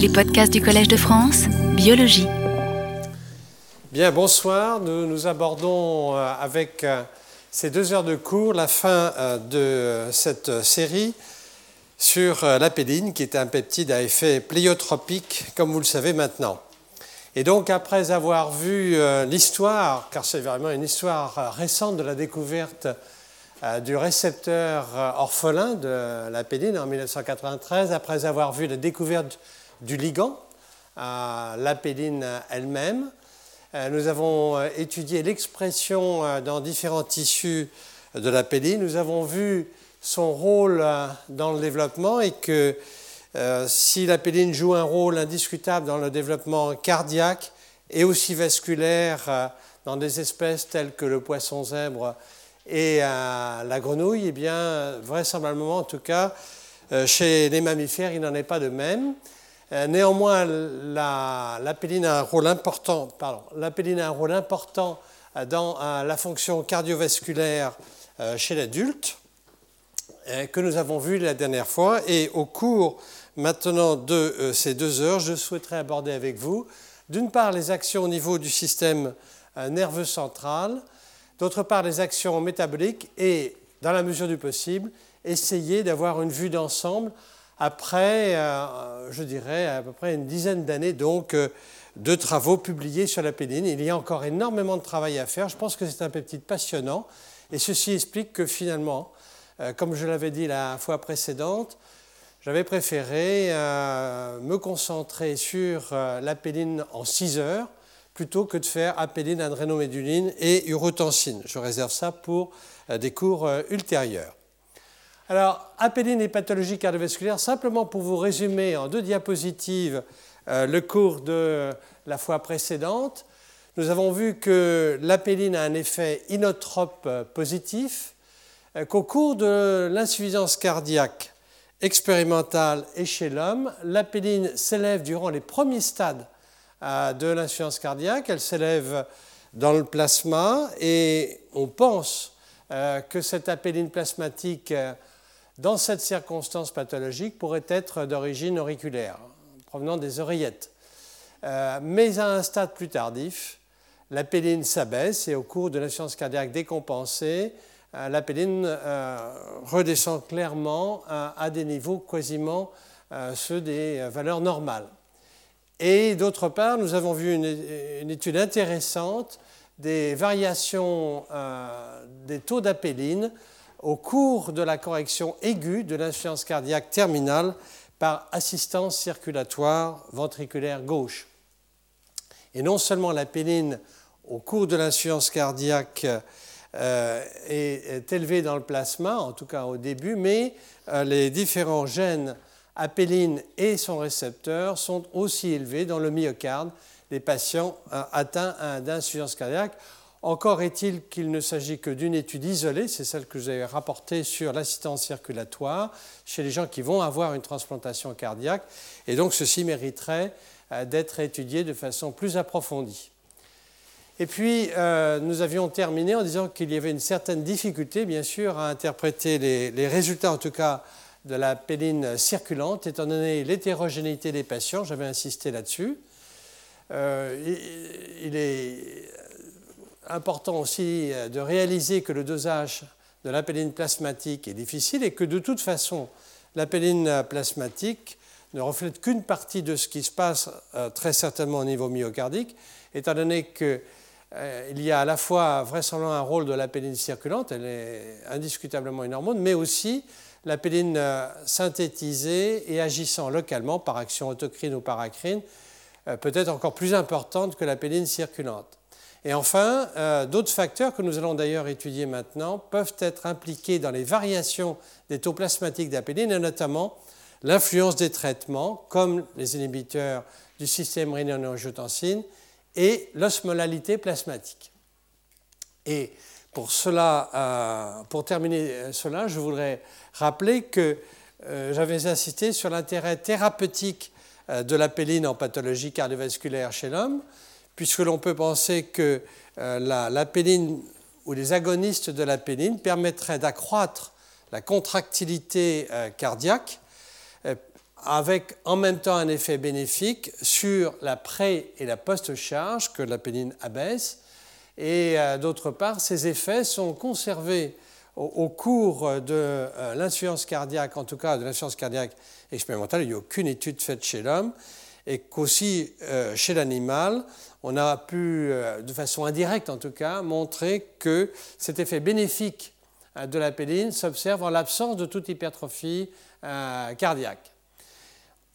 Les podcasts du Collège de France, biologie. Bien, bonsoir. Nous, nous abordons euh, avec euh, ces deux heures de cours la fin euh, de cette série sur l'apéline, qui est un peptide à effet pléiotropique, comme vous le savez maintenant. Et donc, après avoir vu l'histoire, car c'est vraiment une histoire récente de la découverte du récepteur orphelin de l'apéline en 1993, après avoir vu la découverte du ligand, l'apéline elle-même. Euh, nous avons euh, étudié l'expression euh, dans différents tissus de l'apéline. Nous avons vu son rôle dans le développement et que si l'apéline joue un rôle indiscutable dans le développement cardiaque et aussi vasculaire dans des espèces telles que le poisson zèbre et la grenouille, eh bien, vraisemblablement, en tout cas, chez les mammifères, il n'en est pas de même. Euh, néanmoins, l'apéline a un rôle important, a un rôle important euh, dans euh, la fonction cardiovasculaire chez l'adulte, que nous avons vu la dernière fois. Et au cours maintenant de ces deux heures, je souhaiterais aborder avec vous, d'une part, les actions au niveau du système nerveux central, d'autre part, les actions métaboliques et, dans la mesure du possible, essayer d'avoir une vue d'ensemble après, euh, je dirais, à peu près une dizaine d'années donc euh, de travaux publiés sur la pédine. Il y a encore énormément de travail à faire. Je pense que c'est un peptide passionnant. Et ceci explique que finalement, euh, comme je l'avais dit la fois précédente, j'avais préféré me concentrer sur la pédine en 6 heures plutôt que de faire apéline, adrénoméduline et urotensine. Je réserve ça pour des cours ultérieurs. Alors, apéline et pathologie cardiovasculaire, simplement pour vous résumer en deux diapositives euh, le cours de la fois précédente, nous avons vu que l'apéline a un effet inotrope euh, positif, euh, qu'au cours de l'insuffisance cardiaque expérimentale et chez l'homme, l'apéline s'élève durant les premiers stades de l'insuffisance cardiaque, elle s'élève dans le plasma et on pense que cette apéline plasmatique dans cette circonstance pathologique pourrait être d'origine auriculaire, provenant des oreillettes. Euh, mais à un stade plus tardif, la péline s'abaisse et au cours de l'insuffisance cardiaque décompensée, euh, euh, redescend clairement à, des niveaux quasiment ceux des valeurs normales. Et d'autre part, nous avons vu une étude intéressante des variations des taux d'apéline au cours de la correction aiguë de l'insuffisance cardiaque terminale par assistance circulatoire ventriculaire gauche. Et non seulement la au cours de l'insuffisance cardiaque euh, est, élevée dans le plasma, en tout cas au début, mais euh, les différents gènes apéline et son récepteur sont aussi élevés dans le myocarde des patients euh, atteints d'insuffisance cardiaque. Encore est-il qu'il ne s'agit que d'une étude isolée, c'est celle que j'ai rapportée sur l'assistance circulatoire chez les gens qui vont avoir une transplantation cardiaque, et donc ceci mériterait euh, d'être étudié de façon plus approfondie. Et puis, euh, nous avions terminé en disant qu'il y avait une certaine difficulté, bien sûr, à interpréter les, résultats, en tout cas, de la péline circulante, étant donné l'hétérogénéité des patients, j'avais insisté là-dessus. Euh, il est important aussi euh, de réaliser que le dosage de l'apéline plasmatique est difficile et que de toute façon, l'apéline plasmatique ne reflète qu'une partie de ce qui se passe euh, très certainement au niveau myocardique, étant donné qu'il euh, y a à la fois vraisemblablement un rôle de l'apéline circulante, elle est indiscutablement une hormone, mais aussi l'apéline synthétisée et agissant localement par action autocrine ou paracrine, peut-être encore plus importante que l'apéline circulante. Et enfin, euh, d'autres facteurs que nous allons d'ailleurs étudier maintenant peuvent être impliqués dans les variations des taux plasmatiques d'apéline, et notamment l'influence des traitements, comme les inhibiteurs du système rénine-angiotensine, et l'osmolalité plasmatique. Et pour, cela, euh, pour terminer euh, cela, je voudrais rappeler que j'avais insisté sur l'intérêt thérapeutique de l'apéline en pathologie cardiovasculaire chez l'homme, puisque l'on peut penser que euh, ou les agonistes de la péline permettraient d'accroître la contractilité euh, cardiaque, euh, avec en même temps un effet bénéfique sur la pré- et la post-charge que l'apéline abaisse. Et d'autre part, ces effets sont conservés au, cours de l'insuffisance cardiaque, en tout cas de l'insuffisance cardiaque expérimentale. Il n'y a aucune étude faite chez l'homme et qu'aussi chez l'animal, on a pu, de façon indirecte en tout cas, montrer que cet effet bénéfique de la péline s'observe en l'absence de toute hypertrophie euh, cardiaque.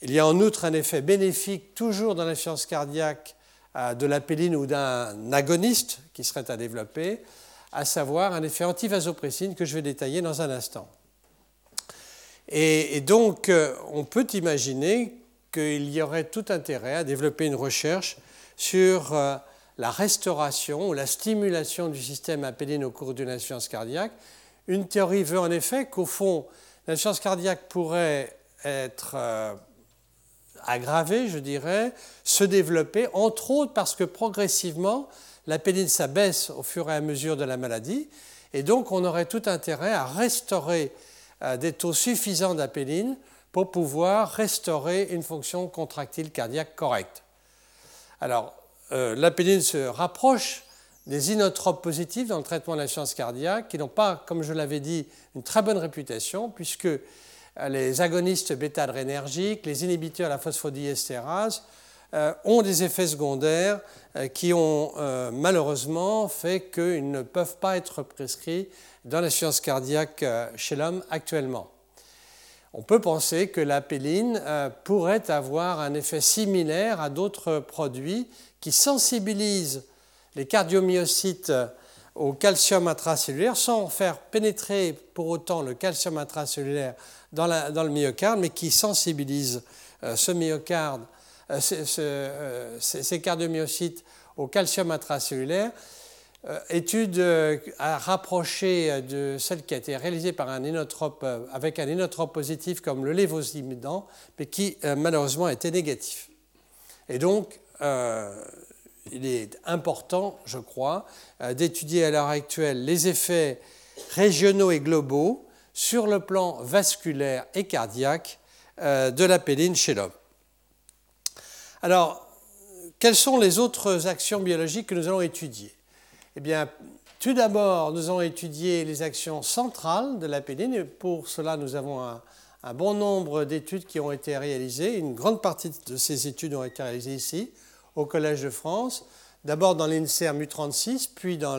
Il y a en outre un effet bénéfique toujours dans l'insuffisance cardiaque euh, de la péline ou d'un agoniste qui serait à développer, à savoir un effet antivasopressine que je vais détailler dans un instant. Et, donc, euh, on peut imaginer qu'il y aurait tout intérêt à développer une recherche sur la restauration ou la stimulation du système apéline au cours d'une insuffisance cardiaque une théorie veut en effet qu'au fond, l'insuffisance cardiaque pourrait être euh, aggravée, je dirais, se développer, entre autres parce que progressivement, la péninsule s'abaisse au fur et à mesure de la maladie, et donc on aurait tout intérêt à restaurer euh, des taux suffisants d'apéline pour pouvoir restaurer une fonction contractile cardiaque correcte. Alors, euh, se rapproche des inotropes positifs dans le traitement de la science cardiaque qui n'ont pas, comme je l'avais dit, une très bonne réputation puisque euh, les agonistes bêta-adrénergiques, les inhibiteurs de la phosphodiestérase euh, ont des effets secondaires euh, qui ont malheureusement fait qu'ils ne peuvent pas être prescrits dans la science cardiaque chez l'homme actuellement. On peut penser que la péline pourrait avoir un effet similaire à d'autres produits qui sensibilisent les cardiomyocytes au calcium intracellulaire sans faire pénétrer pour autant le calcium intracellulaire dans, le myocarde, mais qui sensibilise euh, ce myocarde, euh, euh, ces cardiomyocytes au calcium intracellulaire. Étude à rapprocher de celle qui a été réalisée par un inotrope, avec un inotrope positif comme le lévosimedan, mais qui malheureusement était négatif. Et donc, il est important, je crois, euh, d'étudier à l'heure actuelle les effets régionaux et globaux sur le plan vasculaire et cardiaque euh, de la péline chez l'homme. Alors, quelles sont les autres actions biologiques que nous allons étudier? Eh bien, tout d'abord, nous allons étudier les actions centrales de la péline et pour cela, nous avons un, bon nombre d'études qui ont été réalisées. Une grande partie de ces études ont été réalisées ici au Collège de France, d'abord dans l'INSERM U36, puis dans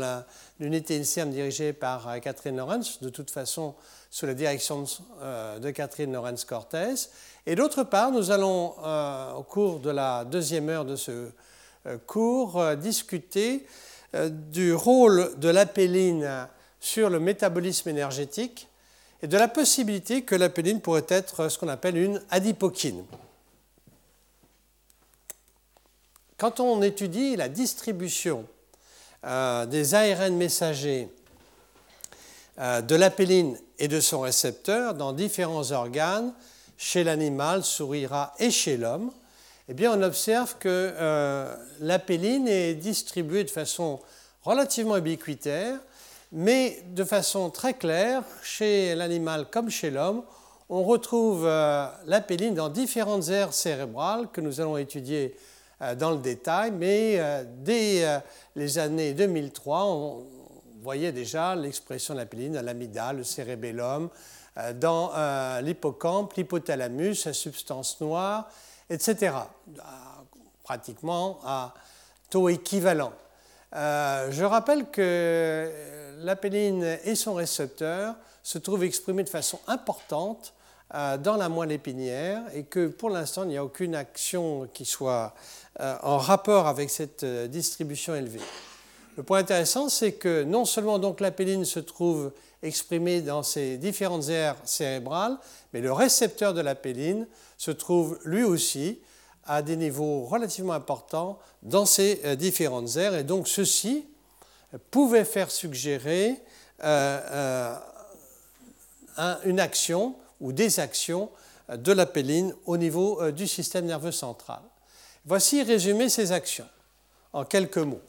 l'unité INSERM dirigée par euh, Catherine Lorenz, de toute façon sous la direction euh, de Catherine Lorenz-Cortez. Et d'autre part, nous allons, euh, au cours de la deuxième heure de ce cours, discuter du rôle de l'apéline sur le métabolisme énergétique et de la possibilité que l'apéline pourrait être ce qu'on appelle une adipokine. Quand on étudie la distribution euh, des ARN messagers euh, de l'apéline et de son récepteur dans différents organes, chez l'animal, souris, rat et chez l'homme, eh bien, on observe que euh, l'apéline est distribuée de façon relativement ubiquitaire, mais de façon très claire, chez l'animal comme chez l'homme, on retrouve l'apéline dans différentes aires cérébrales que nous allons étudier euh, dans le détail, mais euh, dès euh, les années 2003, on voyait déjà l'expression de la péline dans l'amygdale, le cérébellum, dans l'hippocampe, l'hypothalamus, la substance noire, etc. Pratiquement à taux équivalent. je rappelle que la péline et son récepteur se trouvent exprimés de façon importante dans la moelle épinière et que pour l'instant, il n'y a aucune action qui soit euh, en rapport avec cette euh, distribution élevée. Le point intéressant, c'est que non seulement donc l'apéline se trouve exprimée dans ces différentes aires cérébrales, mais le récepteur de l'apéline se trouve lui aussi à des niveaux relativement importants dans ces euh, différentes aires. Et donc ceci pouvait faire suggérer une action ou des actions de l'apéline au niveau du système nerveux central. Voici résumé ces actions en quelques mots.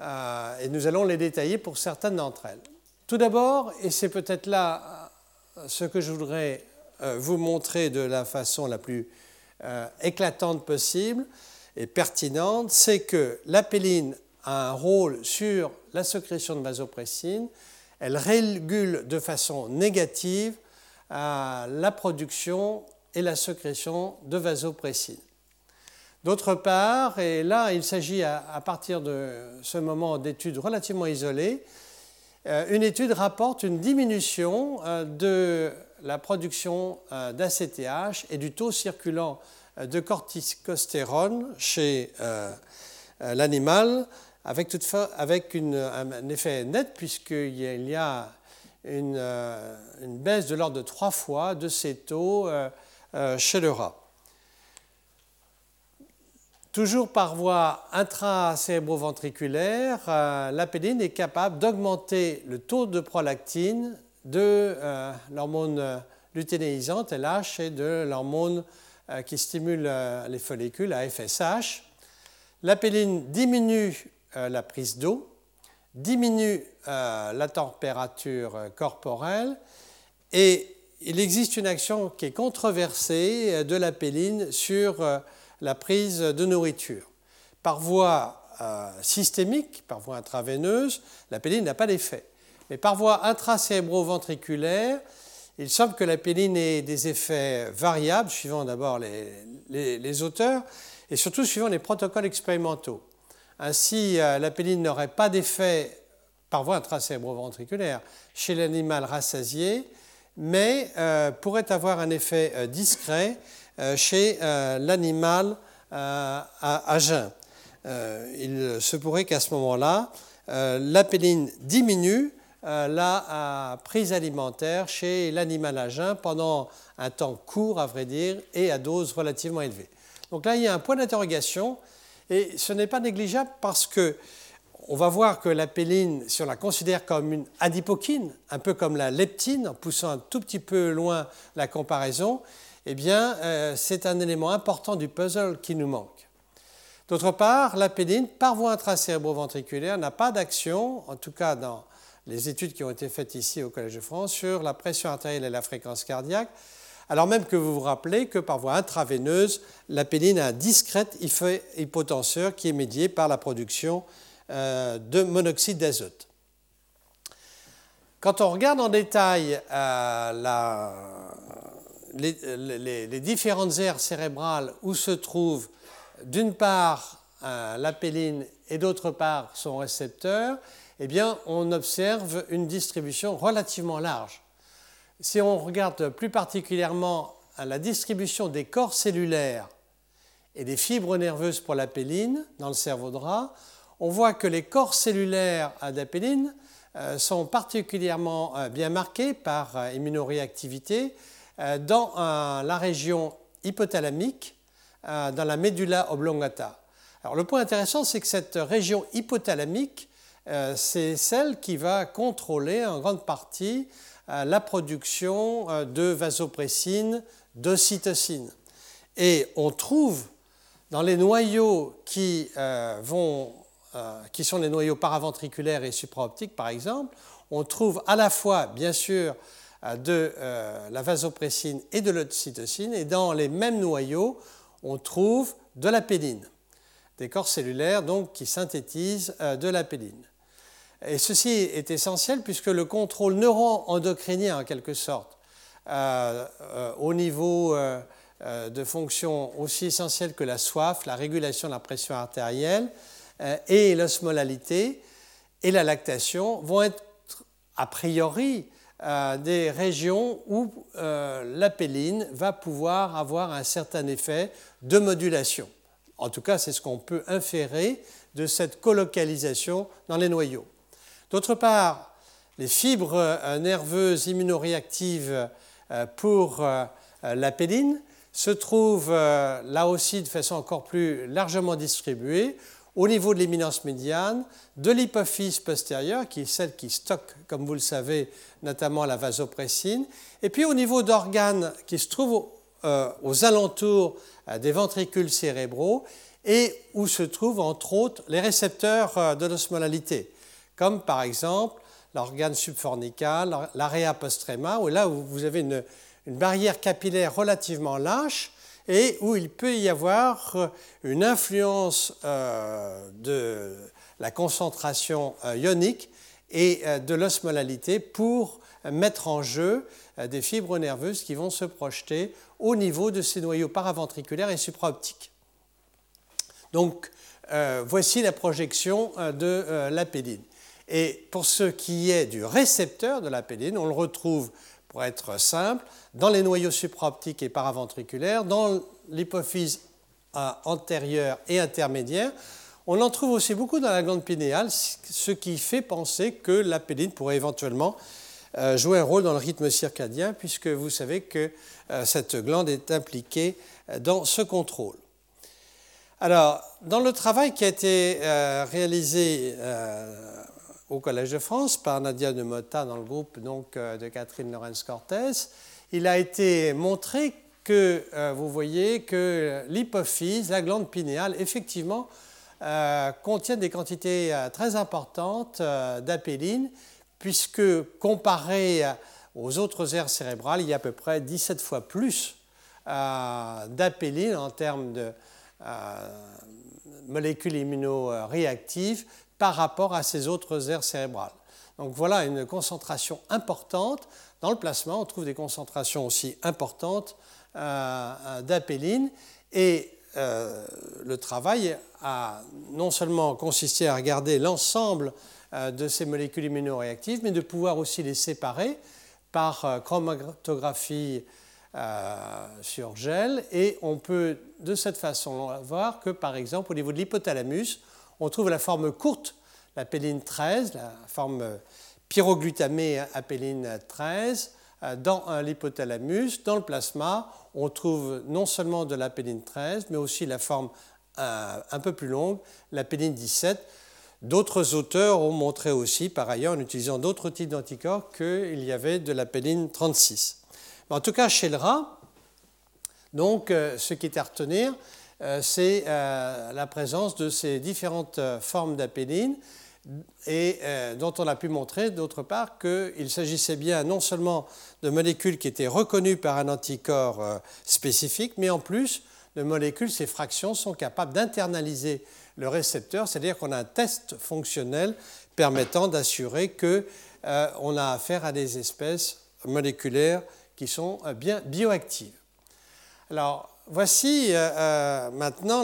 Euh, et nous allons les détailler pour certaines d'entre elles. Tout d'abord, et c'est peut-être là euh, ce que je voudrais vous montrer de la façon la plus éclatante possible et pertinente, c'est que l'apéline a un rôle sur la sécrétion de vasopressine. Elle régule de façon négative la production et la sécrétion de vasopressine. D'autre part, et là il s'agit à, partir de ce moment d'études relativement isolées, euh, une étude rapporte une diminution euh, de la production euh, d'ACTH et du taux circulant de corticostérone chez l'animal, avec, un effet net puisqu'il y a une baisse de l'ordre de trois fois de ces taux chez le rat. Toujours par voie intracérébroventriculaire, l'apéline est capable d'augmenter le taux de prolactine de l'hormone lutéinisante, LH, et de l'hormone qui stimule les follicules, AFSH. L'apéline diminue la prise d'eau, diminue la température corporelle et il existe une action qui est controversée de l'apéline sur la prise de nourriture. Par voie euh, systémique, par voie intraveineuse, la péline n'a pas d'effet. Mais par voie intracérébro-ventriculaire, il semble que la péline ait des effets variables, suivant d'abord les, auteurs, et surtout suivant les protocoles expérimentaux. Ainsi, euh, la péline n'aurait pas d'effet par voie intracérébro-ventriculaire chez l'animal rassasié, mais euh, pourrait avoir un effet discret chez euh, l'animal euh, à, jeun. il se pourrait qu'à ce moment-là, l'apéline diminue la prise alimentaire chez l'animal à jeun pendant un temps court, à vrai dire, et à dose relativement élevée. Donc là, il y a un point d'interrogation, et ce n'est pas négligeable parce que on va voir que l'apéline, si on la considère comme une adipokine, un peu comme la leptine, en poussant un tout petit peu loin la comparaison, eh bien, euh, c'est un élément important du puzzle qui nous manque. D'autre part, la pédine, par voie intracérébro-ventriculaire, n'a pas d'action, en tout cas dans les études qui ont été faites ici au Collège de France, sur la pression artérielle et la fréquence cardiaque, alors même que vous vous rappelez que par voie intraveineuse, la pédine a un discret hypotenseur qui est médié par la production euh, de monoxyde d'azote. Quand on regarde en détail euh, la, les, différentes aires cérébrales où se trouve d'une part l'apéline et d'autre part son récepteur, eh bien, on observe une distribution relativement large. Si on regarde plus particulièrement la distribution des corps cellulaires et des fibres nerveuses pour l'apéline dans le cerveau de rat, on voit que les corps cellulaires d'apéline euh, sont particulièrement euh, bien marqués par immunoréactivité, euh, dans euh, la région hypothalamique, euh, dans la médulla oblongata. Alors le point intéressant, c'est que cette région hypothalamique, c'est celle qui va contrôler en grande partie la production de vasopressine, d'ocytocine. Et on trouve dans les noyaux qui, vont, qui sont les noyaux paraventriculaires et supraoptiques, par exemple, on trouve à la fois, bien sûr, de euh, la vasopressine et de l'ocytocine, et dans les mêmes noyaux, on trouve de la péline, des corps cellulaires donc qui synthétisent euh, de la péline. Et ceci est essentiel puisque le contrôle neuro-endocrinien, en quelque sorte, euh, au niveau de fonctions aussi essentielles que la soif, la régulation de la pression artérielle et l'osmolalité et la lactation, vont être a priori euh, des régions où euh, l'apéline va pouvoir avoir un certain effet de modulation. En tout cas, c'est ce qu'on peut inférer de cette colocalisation dans les noyaux. D'autre part, les fibres euh, nerveuses immunoréactives pour l'apéline se trouvent là aussi de façon encore plus largement distribuée au niveau de l'éminence médiane, de l'hypophyse postérieure, qui est celle qui stocke, comme vous le savez, notamment la vasopressine, et puis au niveau d'organes qui se trouvent euh, aux alentours euh, des ventricules cérébraux et où se trouvent entre autres les récepteurs euh, de l'osmolalité, comme par exemple l'organe subfornical, l'area postrema, où là vous avez une barrière capillaire relativement lâche et où il peut y avoir une influence de la concentration ionique et de l'osmolalité pour mettre en jeu des fibres nerveuses qui vont se projeter au niveau de ces noyaux paraventriculaires et supraoptiques. Donc, euh, voici la projection euh, de euh, la pédine. Et pour ce qui est du récepteur de la pédine, on le retrouve, pour être simple, dans les noyaux supraoptiques et paraventriculaires, dans l'hypophyse antérieure et intermédiaire. On en trouve aussi beaucoup dans la glande pinéale, ce qui fait penser que la pédine pourrait éventuellement jouer un rôle dans le rythme circadien, puisque vous savez que cette glande est impliquée dans ce contrôle. Alors, dans le travail qui a été euh, réalisé euh, au Collège de France par Nadia de Mota dans le groupe donc, euh, de Catherine Lorenz-Cortez, il a été montré que, vous voyez, que l'hypophyse, la glande pinéale, effectivement, contient des quantités très importantes d'apéline, puisque comparé aux autres aires cérébrales, il y a à peu près 17 fois plus d'apéline en termes de euh, molécules immunoréactives par rapport à ces autres aires cérébrales. Donc voilà une concentration importante. Dans le plasma, on trouve des concentrations aussi importantes euh, d'apéline. Et euh, le travail a non seulement consisté à regarder l'ensemble de ces molécules immunoréactives, mais de pouvoir aussi les séparer par chromatographie euh, sur gel et on peut de cette façon voir que par exemple au niveau de l'hypothalamus, on trouve la forme courte, la péline 13, la forme pyroglutamée apéline 13 euh, dans l'hypothalamus. Dans le plasma, on trouve non seulement de la péline 13, mais aussi la forme euh, un peu plus longue, la péline 17. D'autres auteurs ont montré aussi, par ailleurs, en utilisant d'autres types d'anticorps, qu'il y avait de la péline 36. En tout cas, chez le rat, donc, euh, ce qui est à retenir, c'est euh, la présence de ces différentes formes d'apéline et dont on a pu montrer d'autre part qu'il s'agissait bien non seulement de molécules qui étaient reconnues par un anticorps spécifique, mais en plus de molécules, ces fractions sont capables d'internaliser le récepteur, c'est-à-dire qu'on a un test fonctionnel permettant d'assurer qu'on a affaire à des espèces moléculaires qui sont euh, bien bioactives. Alors, voici euh, euh, maintenant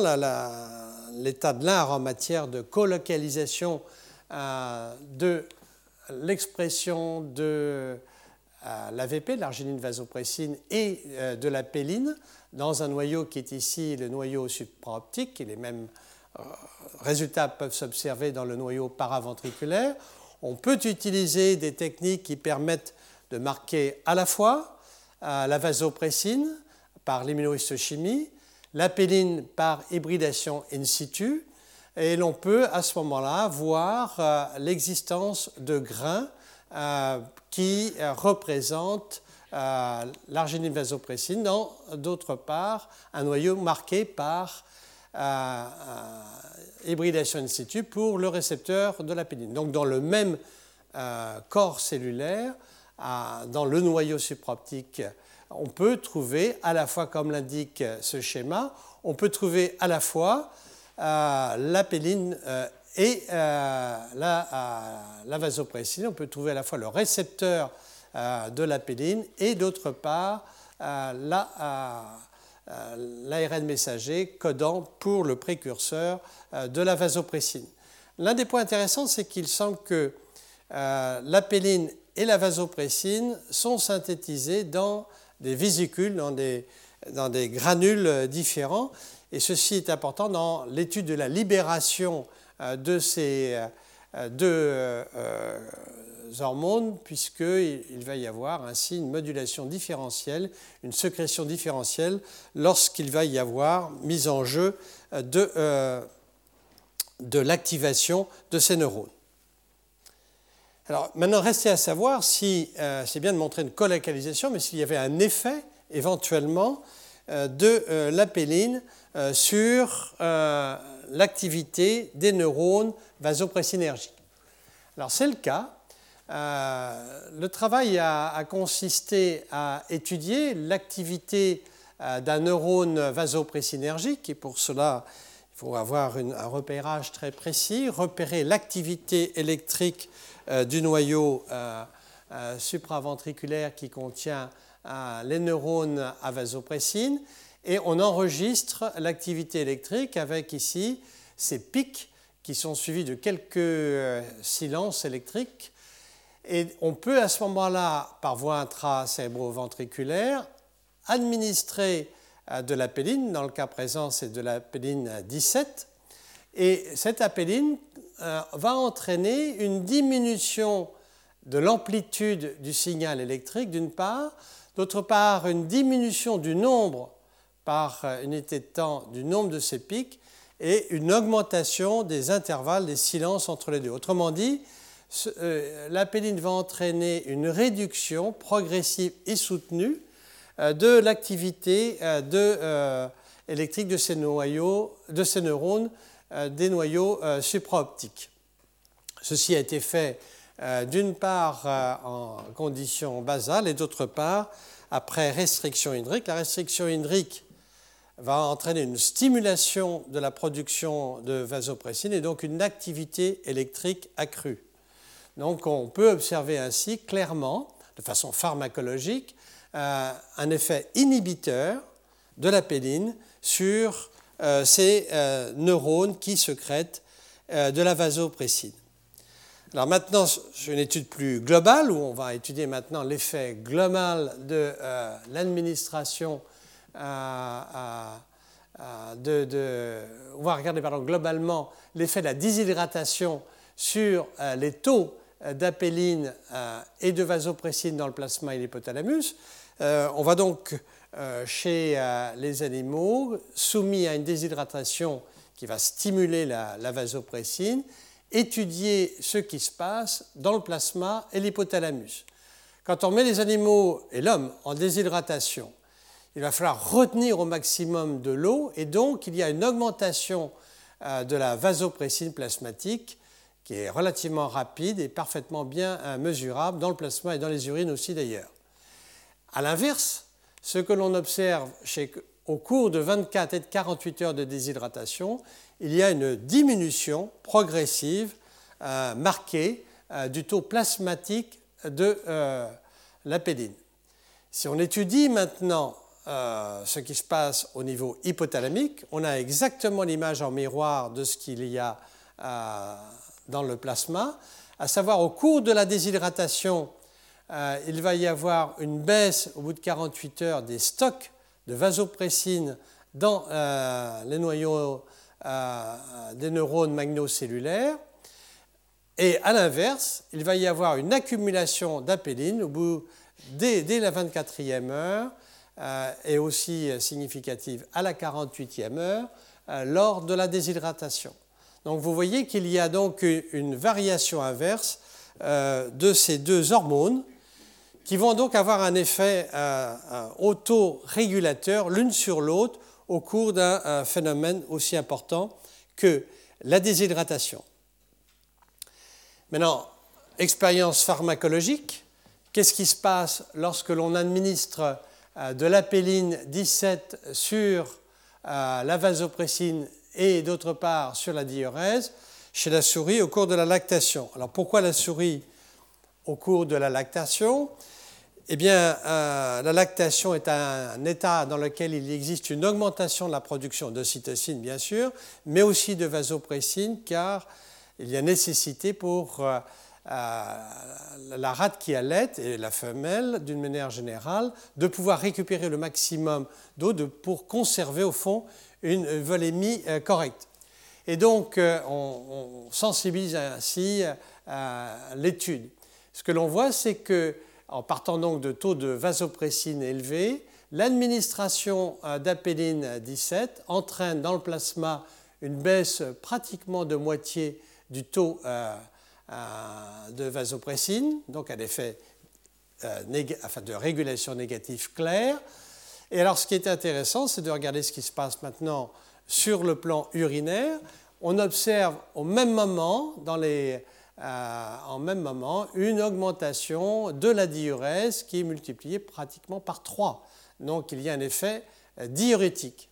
l'état de l'art en matière de colocalisation de l'expression de l'AVP, l'arginine vasopressine, et de la péline dans un noyau qui est ici le noyau supraoptique, et les mêmes résultats peuvent s'observer dans le noyau paraventriculaire. On peut utiliser des techniques qui permettent de marquer à la fois la vasopressine par l'immunohistochimie, la péline par hybridation in situ, et l'on peut à ce moment-là voir euh, l'existence de grains euh, qui euh, représentent l'arginine vasopressine dans, d'autre part, un noyau marqué par hybridation in situ pour le récepteur de la péline. Donc dans le même corps cellulaire, dans le noyau supraoptique, on peut trouver à la fois, comme l'indique ce schéma, on peut trouver à la fois euh, euh, et euh, la, vasopressine. On peut trouver à la fois le récepteur de la péline et d'autre part l'ARN messager codant pour le précurseur de la vasopressine. L'un des points intéressants, c'est qu'il semble que la péline et la vasopressine sont synthétisées dans des vésicules, dans des, granules différents. Et ceci est important dans l'étude de la libération euh, de ces euh, deux euh, hormones, puisqu'il il va y avoir ainsi une modulation différentielle, une sécrétion différentielle, lorsqu'il va y avoir mise en jeu de l'activation de ces neurones. Alors maintenant, restait à savoir si, euh, c'est bien de montrer une colocalisation, mais s'il y avait un effet éventuellement euh, de euh, l'apéline sur l'activité des neurones vasopressinergiques. Alors c'est le cas. le travail a, consisté à étudier l'activité d'un neurone vasopressinergique et pour cela il faut avoir un repérage très précis, repérer l'activité électrique du noyau supraventriculaire qui contient les neurones à vasopressine et on enregistre l'activité électrique avec ici ces pics qui sont suivis de quelques euh, silences électriques. Et on peut à ce moment-là, par voie intracérébro-ventriculaire, administrer euh, de l'apéline, dans le cas présent c'est de l'apéline 17, et cette apéline euh, va entraîner une diminution de l'amplitude du signal électrique d'une part, d'autre part une diminution du nombre par unité de temps du nombre de ces pics et une augmentation des intervalles des silences entre les deux. Autrement dit, euh, la péline va entraîner une réduction progressive et soutenue euh, de l'activité euh, électrique de ces, noyaux, de ces neurones des noyaux supraoptiques. Ceci a été fait d'une part en conditions basales et d'autre part après restriction hydrique. La restriction hydrique va entraîner une stimulation de la production de vasopressine et donc une activité électrique accrue. Donc on peut observer ainsi clairement, de façon pharmacologique, euh, un effet inhibiteur de la péline sur euh, ces euh, neurones qui secrètent de la vasopressine. Alors maintenant, c'est une étude plus globale où on va étudier maintenant l'effet global de l'administration de, on va regarder pardon, globalement l'effet de la déshydratation sur euh, les taux euh, d'apéline euh, et de vasopressine dans le plasma et l'hypothalamus. on va donc chez les animaux soumis à une déshydratation qui va stimuler la, vasopressine, étudier ce qui se passe dans le plasma et l'hypothalamus. Quand on met les animaux et l'homme en déshydratation, il va falloir retenir au maximum de l'eau et donc il y a une augmentation euh, de la vasopressine plasmatique qui est relativement rapide et parfaitement bien euh, mesurable dans le plasma et dans les urines aussi d'ailleurs. A l'inverse, ce que l'on observe au cours de 24 et de 48 heures de déshydratation, il y a une diminution progressive euh, marquée du taux plasmatique de l'apédine. Si on étudie maintenant euh, ce qui se passe au niveau hypothalamique, on a exactement l'image en miroir de ce qu'il y a euh, dans le plasma, à savoir au cours de la déshydratation, euh, il va y avoir une baisse au bout de 48 heures des stocks de vasopressine dans les noyaux des neurones magnocellulaires. Et à l'inverse, il va y avoir une accumulation d'apéline au bout dès, la 24e heure euh, est aussi significative à la 48e heure euh, lors de la déshydratation. Donc vous voyez qu'il y a donc une variation inverse euh, de ces deux hormones qui vont donc avoir un effet autorégulateur l'une sur l'autre au cours d'un phénomène aussi important que la déshydratation. Maintenant, expérience pharmacologique, qu'est-ce qui se passe lorsque l'on administre euh, de l'apéline 17 sur euh, la vasopressine et d'autre part sur la diurèse chez la souris au cours de la lactation? Alors pourquoi la souris au cours de la lactation? Eh bien, euh, la lactation est un, état dans lequel il existe une augmentation de la production d'ocytocine, bien sûr, mais aussi de vasopressine, car il y a nécessité pour la rate qui allait et la femelle, d'une manière générale, de pouvoir récupérer le maximum d'eau pour conserver au fond une volémie euh, correcte. Et donc, euh, on, sensibilise ainsi l'étude. Ce que l'on voit, c'est que, en partant donc de taux de vasopressine élevés, l'administration euh, d'apéline 17 entraîne dans le plasma une baisse pratiquement de moitié du taux euh, de vasopressine, donc un effet euh, de régulation négative claire. Et alors ce qui est intéressant, c'est de regarder ce qui se passe maintenant sur le plan urinaire. On observe au même moment, dans les en même moment une augmentation de la diurèse qui est multipliée pratiquement par 3. Donc il y a un effet diurétique.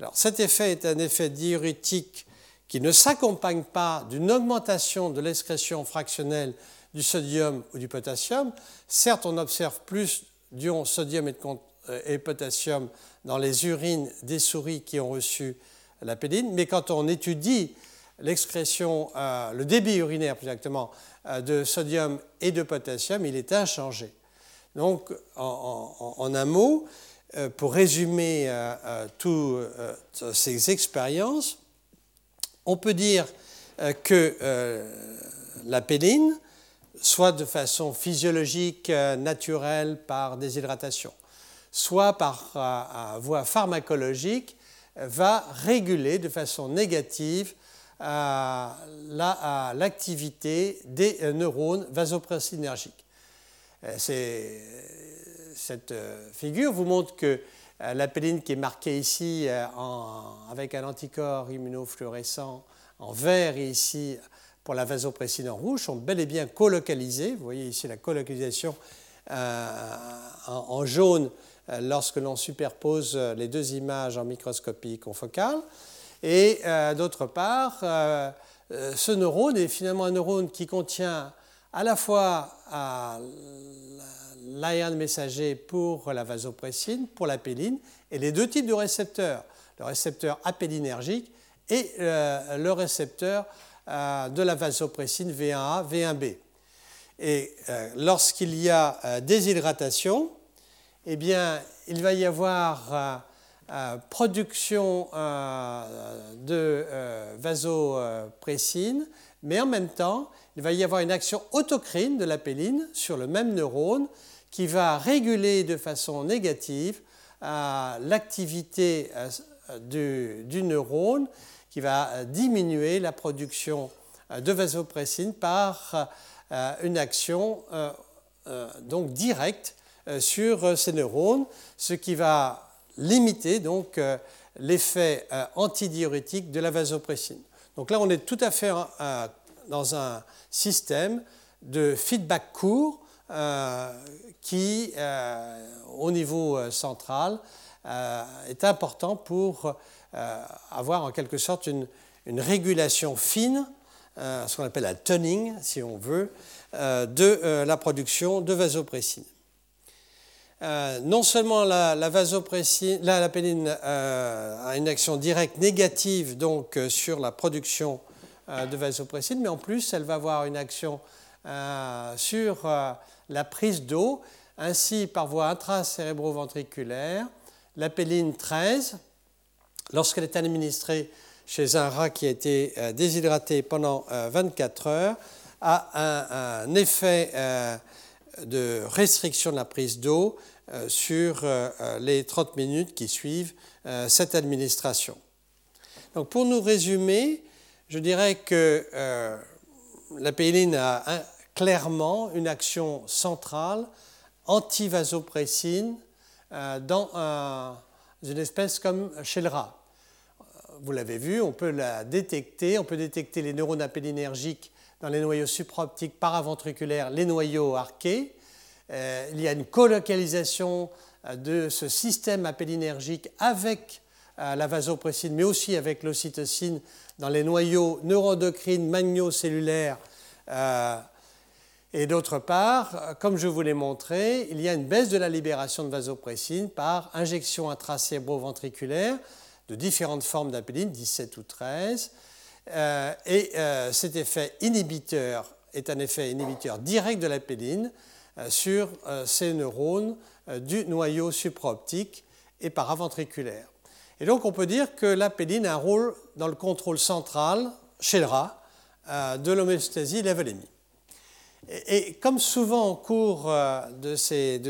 Alors cet effet est un effet diurétique qui ne s'accompagne pas d'une augmentation de l'excrétion fractionnelle du sodium ou du potassium. Certes, on observe plus d'ions sodium et, potassium dans les urines des souris qui ont reçu la pédine, mais quand on étudie l'excrétion, euh, le débit urinaire plus exactement, euh, de sodium et de potassium, il est inchangé. Donc, en un mot, euh, pour résumer toutes ces expériences, on peut dire que la pédine soit de façon physiologique, naturelle, par déshydratation, soit par voie pharmacologique, va réguler de façon négative euh, l'activité des neurones vasopressinergiques. Cette figure vous montre que la péline qui est marquée ici avec un anticorps immunofluorescent en vert et ici pour la vasopressine en rouge sont bel et bien colocalisées. Vous voyez ici la colocalisation euh, en, jaune euh, lorsque l'on superpose euh, les deux images en microscopie confocale. Et d'autre part, ce neurone est finalement un neurone qui contient à la fois l'ARN messager pour la vasopressine, pour la péline, et les deux types de récepteurs, le récepteur apélinergique et le récepteur euh, de la vasopressine V1A, V1B. Et euh, lorsqu'il y a euh, déshydratation, eh bien, il va y avoir production de vasopressine, mais en même temps, il va y avoir une action autocrine de la péline sur le même neurone qui va réguler de façon négative l'activité du, neurone qui va euh, diminuer la production euh, de vasopressine par euh, une action donc directe sur ces neurones, ce qui va limiter donc l'effet antidiurétique de la vasopressine. Donc là, on est tout à fait dans un système de feedback court qui, au niveau central, est important pour euh, avoir en quelque sorte une, régulation fine, euh, ce qu'on appelle un tuning, si on veut, euh, de la production de vasopressine. Non seulement la, vasopressine, la, péline a une action directe négative donc sur la production de vasopressine, mais en plus elle va avoir une action sur la prise d'eau, ainsi par voie intracérébroventriculaire, la péline 13 lorsqu'elle est administrée chez un rat qui a été euh, déshydraté pendant 24 euh, heures, a un, effet euh, de restriction de la prise d'eau sur les 30 minutes qui suivent cette administration. Donc pour nous résumer, je dirais que la péiline a clairement une action centrale anti-vasopressine dans une espèce comme chez le rat. Vous l'avez vu, on peut la détecter, on peut détecter les neurones appélinergiques dans les noyaux supraoptiques paraventriculaires, les noyaux arqués. Euh, il y a une colocalisation euh, de ce système appélinergique avec euh, la vasopressine, mais aussi avec l'ocytocine dans les noyaux neuroendocrines magnocellulaires et d'autre part, comme je vous l'ai montré, il y a une baisse de la libération de vasopressine par injection intracérébro-ventriculaire de différentes formes d'apéline, 17 ou 13. Euh, et euh, cet effet inhibiteur est un effet inhibiteur direct de l'apéline euh, sur ces neurones du noyau supraoptique et paraventriculaire. Et donc on peut dire que l'apéline a un rôle dans le contrôle central chez le rat de l'homéostasie et la volémie. Et, comme souvent au cours de ces,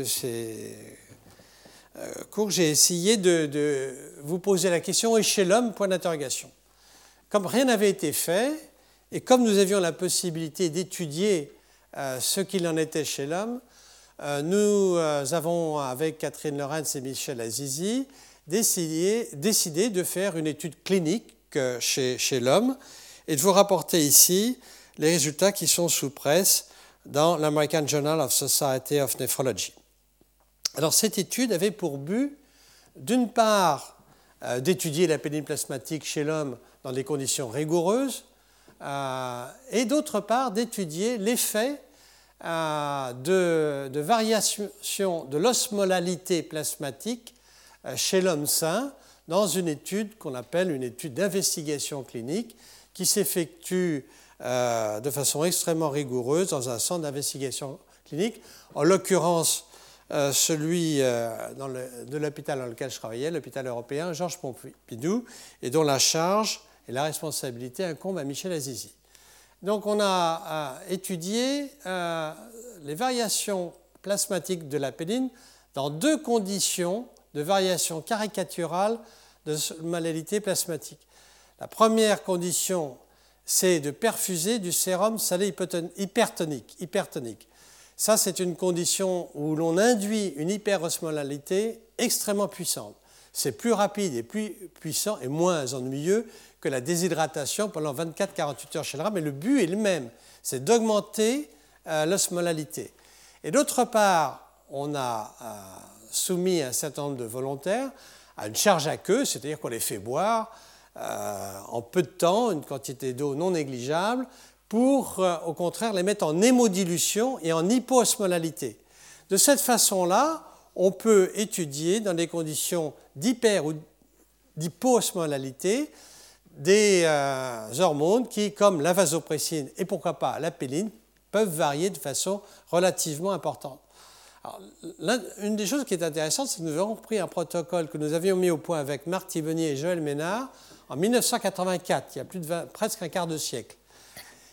cours, j'ai essayé de, vous poser la question et chez l'homme Point d'interrogation. Comme rien n'avait été fait, et comme nous avions la possibilité d'étudier euh, ce qu'il en était chez l'homme, nous avons, avec Catherine Lorenz et Michel Azizi, décidé, de faire une étude clinique chez l'homme et de vous rapporter ici les résultats qui sont sous presse dans l'American Journal of Society of Nephrology. Alors cette étude avait pour but, d'une part, euh, d'étudier la pénible plasmatique chez l'homme dans des conditions rigoureuses, euh, et d'autre part, d'étudier l'effet euh, de, de, variation de l'osmolalité plasmatique chez l'homme sain dans une étude qu'on appelle une étude d'investigation clinique qui s'effectue de façon extrêmement rigoureuse dans un centre d'investigation clinique, en l'occurrence euh, celui euh, de l'hôpital dans lequel je travaillais, l'hôpital européen Georges Pompidou, et dont la charge et la responsabilité incombent à Michel Azizi. Donc on a euh, étudié les variations plasmatiques de la péline dans deux conditions de variation caricaturale de malalité plasmatique. La première condition, c'est de perfuser du sérum salé hypertonique. hypertonique. Ça, c'est une condition où l'on induit une hyperosmolalité extrêmement puissante. C'est plus rapide et plus puissant et moins ennuyeux que la déshydratation pendant 24-48 heures chez le rat, mais le but est le même, c'est d'augmenter euh, l'osmolalité. Et d'autre part, on a euh, soumis un certain nombre de volontaires à une charge à queue, c'est-à-dire qu'on les fait boire euh, en peu de temps une quantité d'eau non négligeable pour, euh, au contraire, les mettre en hémodilution et en hypoosmolalité. De cette façon-là, on peut étudier dans des conditions d'hyper ou d'hypoosmolalité des euh, hormones qui, comme la vasopressine et pourquoi pas la péline, peuvent varier de façon relativement importante. une des choses qui est intéressante, c'est que nous avons pris un protocole que nous avions mis au point avec Marc Thibonnier et Joël Ménard en 1984, il y a plus de presque un quart de siècle.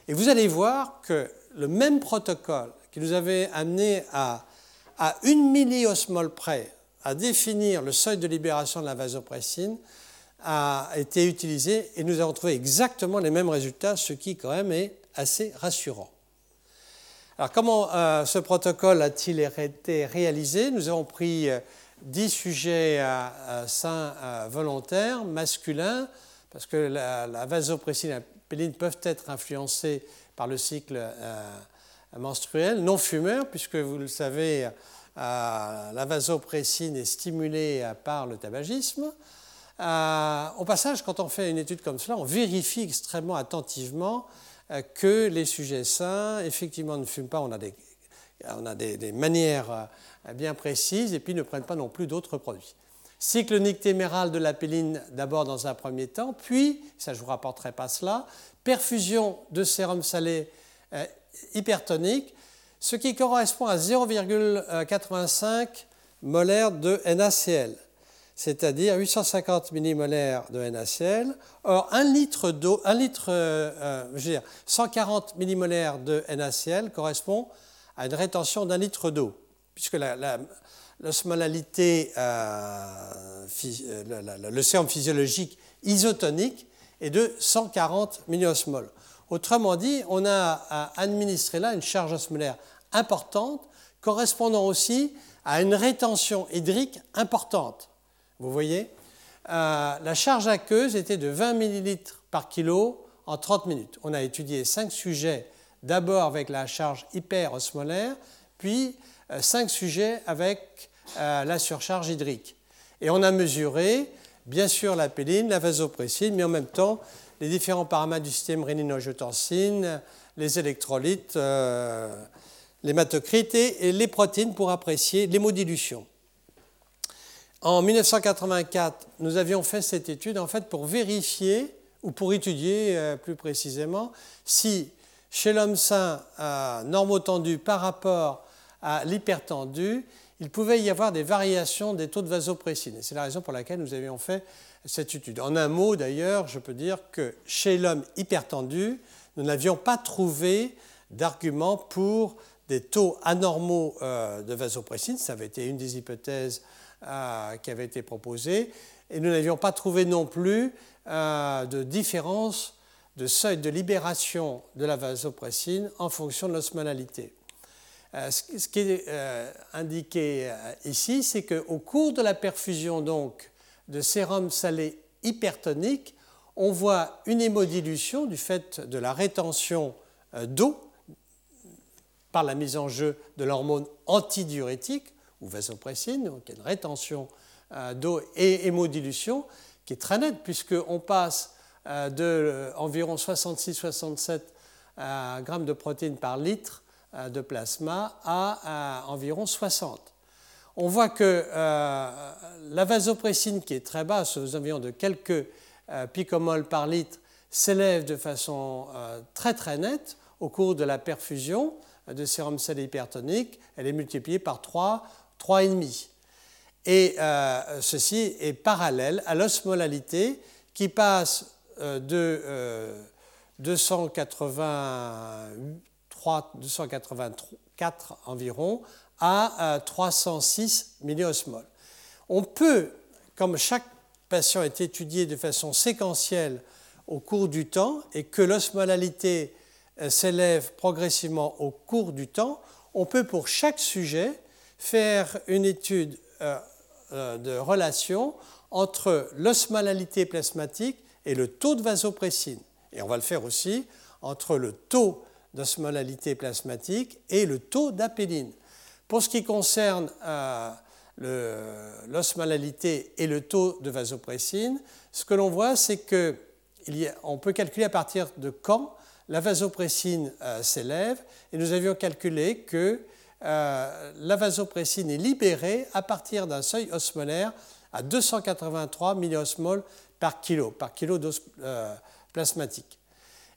Et vous allez voir que le même protocole qui nous avait amené à, à une milliosmole près à définir le seuil de libération de la vasopressine a été utilisé et nous avons trouvé exactement les mêmes résultats, ce qui quand même est assez rassurant. Alors comment euh, ce protocole a-t-il été réalisé? Nous avons pris 10 euh, sujets euh, sains volontaires, masculins, parce que la, la vasopressine peuvent être influencées par le cycle euh, menstruel, non fumeurs, puisque vous le savez, euh, la vasopressine est stimulée par le tabagisme. Euh, au passage, quand on fait une étude comme cela, on vérifie extrêmement attentivement que les sujets sains, effectivement, ne fument pas. On a des, on a des manières bien précises et puis ne prennent pas non plus d'autres produits cycle nictéméral de la péline d'abord dans un premier temps, puis, ça je ne vous rapporterai pas cela, perfusion de sérum salé euh, hypertonique, ce qui correspond à 0,85 molaires de NaCl, c'est-à-dire 850 millimolaires de NaCl. Or, un litre d'eau, un litre, euh, euh, je veux dire, 140 millimolaires de NaCl correspond à une rétention d'un litre d'eau, puisque la, l'osmolalité, euh, euh le, sérum physiologique isotonique est de 140 milliosmoles. Autrement dit, on a administré là une charge osmolaire importante, correspondant aussi à une rétention hydrique importante. Vous voyez euh, La charge aqueuse était de 20 ml par kilo en 30 minutes. On a étudié 5 sujets, d'abord avec la charge hyperosmolaire, puis 5 euh, sujets avec la surcharge hydrique. Et on a mesuré, bien sûr, la péline, la vasopressine, mais en même temps les différents paramètres du système rénino-angiotensine, les électrolytes, euh, et, les protéines pour apprécier l'hémodilution. En 1984, nous avions fait cette étude en fait pour vérifier ou pour étudier euh, plus précisément si chez l'homme sain euh, normotendu par rapport à l'hypertendu, il pouvait y avoir des variations des taux de vasopressine. c'est la raison pour laquelle nous avions fait cette étude. En un mot, d'ailleurs, je peux dire que chez l'homme hypertendu, nous n'avions pas trouvé d'argument pour des taux anormaux euh, de vasopressine. Ça avait été une des hypothèses euh, qui avait été proposée. Et nous n'avions pas trouvé non plus euh, de différence de seuil de libération de la vasopressine en fonction de l'osmolalité. Euh, ce qui est euh, indiqué euh, ici, c'est qu'au cours de la perfusion donc, de sérum salé hypertonique, on voit une hémodilution du fait de la rétention d'eau par la mise en jeu de l'hormone antidiurétique ou vasopressine, donc il y a une rétention d'eau et hémodilution qui est très nette puisqu'on passe de environ 66-67 grammes de protéines par litre de plasma à environ 60 on voit que euh, la vasopressine, qui est très basse, aux environs de quelques euh, picomoles par litre, s'élève de façon euh, très très nette au cours de la perfusion de sérum salé hypertonique. Elle est multipliée par 3, 3,5. Et ceci est parallèle à l'osmolalité qui passe de 283, 284 environ à 306 milliosmoles. On peut, comme chaque patient est étudié de façon séquentielle au cours du temps et que l'osmolalité euh, s'élève progressivement au cours du temps, on peut pour chaque sujet faire une étude euh, euh, de relation entre l'osmolalité plasmatique et le taux de vasopressine. Et on va le faire aussi entre le taux d'osmolalité plasmatique et le taux d'apéline. Pour ce qui concerne euh, l'osmolalité et le taux de vasopressine, ce que l'on voit, c'est qu'on peut calculer à partir de quand la vasopressine euh, s'élève, et nous avions calculé que euh, la vasopressine est libérée à partir d'un seuil osmolaire à 283 milliosmoles par kilo, par kilo dose plasmatique.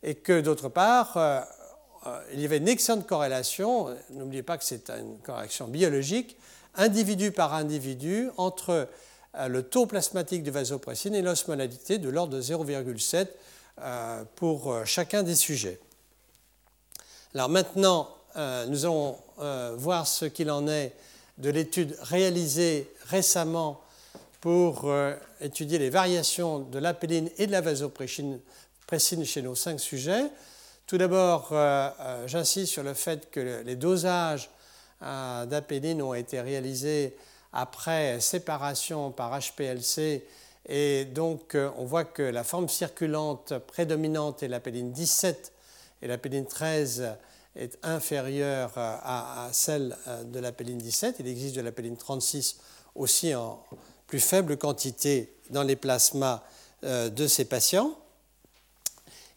Et que d'autre part, euh, il y avait une excellente corrélation, n'oubliez pas que c'est une corrélation biologique, individu par individu, entre euh, le taux plasmatique de vasopressine et l'osmolalité de l'ordre de 0,7 euh, pour chacun des sujets. Alors maintenant, nous allons voir ce qu'il en est de l'étude réalisée récemment pour étudier les variations de l'apéline et de la vasopressine chez nos cinq sujets. Tout d'abord, euh, euh, j'insiste sur le fait que les dosages euh, d'apéline ont été réalisés après séparation par HPLC et donc on voit que la forme circulante prédominante est l'apéline 17 et l'apéline 13 est inférieure à, celle de l'apéline 17. Il existe de l'apéline 36 aussi en plus faible quantité dans les plasmas de ces patients.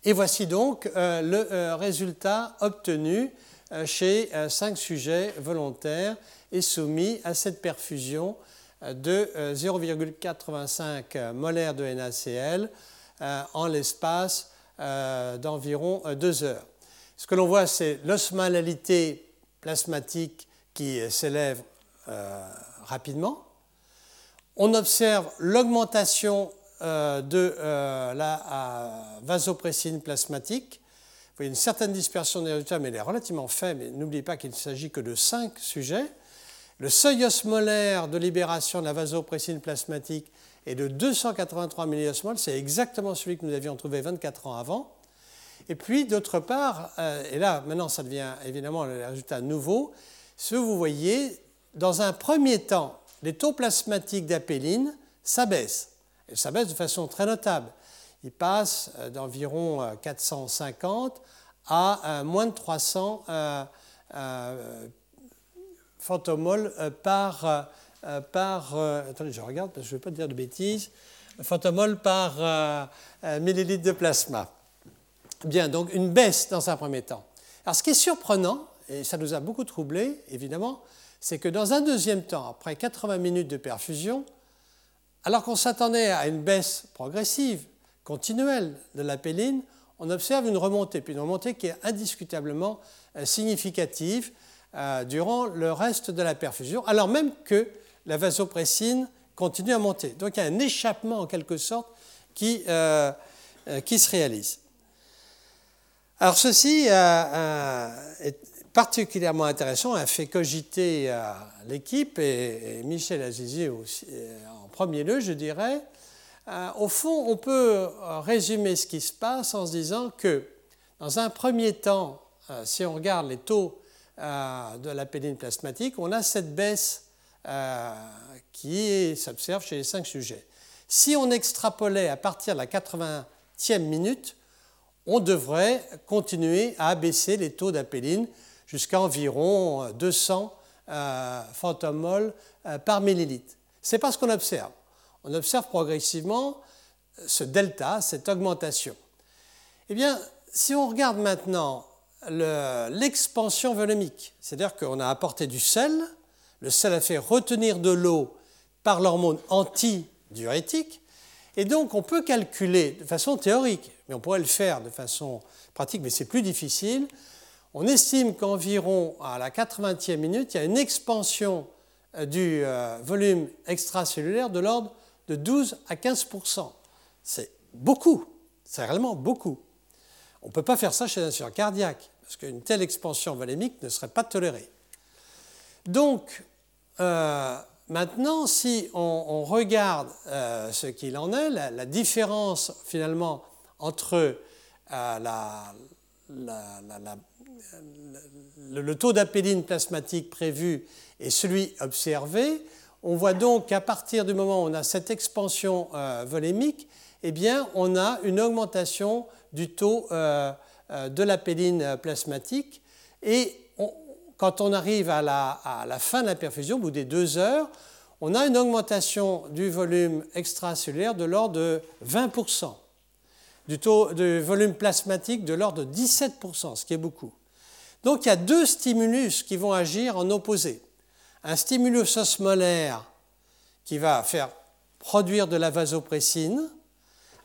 Et voici donc euh, le euh, résultat obtenu euh, chez cinq sujets volontaires et soumis à cette perfusion de 0,85 molaires de NaCl en l'espace d'environ deux heures. Ce que l'on voit, c'est l'osmolalité plasmatique qui s'élève rapidement. On observe l'augmentation euh, de euh, la euh, vasopressine plasmatique. Vous voyez une certaine dispersion des résultats, mais elle est relativement faible. N'oubliez pas qu'il ne s'agit que de 5 sujets. Le seuil osmolaire de libération de la vasopressine plasmatique est de 283 milliosmoles. C'est exactement celui que nous avions trouvé 24 ans avant. Et puis, d'autre part, et là, maintenant, ça devient évidemment le résultat nouveau, ce que vous voyez, dans un premier temps, les taux plasmatiques d'apéline s'abaissent. Et ça baisse de façon très notable. Il passe euh, d'environ 450 euh, à euh, moins de 300 phantomoles par, par attendez, je regarde parce que je ne veux pas dire de bêtises, phantomoles par millilitre de plasma. Bien, donc une baisse dans un premier temps. Alors ce qui est surprenant, et ça nous a beaucoup troublé évidemment, c'est que dans un deuxième temps, après 80 minutes de perfusion, alors qu'on s'attendait à une baisse progressive, continuelle de la péline, on observe une remontée, puis une remontée qui est indiscutablement euh, significative euh, durant le reste de la perfusion, alors même que la vasopressine continue à monter. Donc il y a un échappement en quelque sorte qui, euh, qui se réalise. Alors ceci est particulièrement intéressant, a fait cogiter l'équipe et, Michel Azizi aussi, premier lieu, je dirais, euh, au fond, on peut euh, résumer ce qui se passe en se disant que, dans un premier temps, euh, si on regarde les taux de la pédine plasmatique, on a cette baisse qui s'observe chez les cinq sujets. Si on extrapolait à partir de la 80e minute, on devrait continuer à abaisser les taux d'apéline jusqu'à environ 200 euh, euh, par millilitre. Ce n'est pas ce qu'on observe. On observe progressivement ce delta, cette augmentation. Eh bien, si on regarde maintenant l'expansion volumique, c'est-à-dire qu'on a apporté du sel, le sel a fait retenir de l'eau par l'hormone antidiurétique, et donc on peut calculer de façon théorique, mais on pourrait le faire de façon pratique, mais c'est plus difficile. On estime qu'environ à la 80e minute, il y a une expansion euh, du euh, volume extracellulaire de l'ordre de 12 à 15% C'est beaucoup, c'est réellement beaucoup. On ne peut pas faire ça chez un insuffisance cardiaque, parce qu'une telle expansion volémique ne serait pas tolérée. Donc, euh, maintenant, si on, regarde ce qu'il en est, la, différence finalement entre euh, le, taux d'apéline plasmatique prévu et celui observé, on voit donc qu'à partir du moment où on a cette expansion volémique, eh bien, on a une augmentation du taux euh, euh, de l'apéline plasmatique. Et quand on arrive à la, fin de la perfusion, au bout des deux heures, on a une augmentation du volume extracellulaire de l'ordre de 20%, du taux de volume plasmatique de l'ordre de 17%, ce qui est beaucoup. Donc il y a deux stimulus qui vont agir en opposé. Un stimulus osmolaire qui va faire produire de la vasopressine,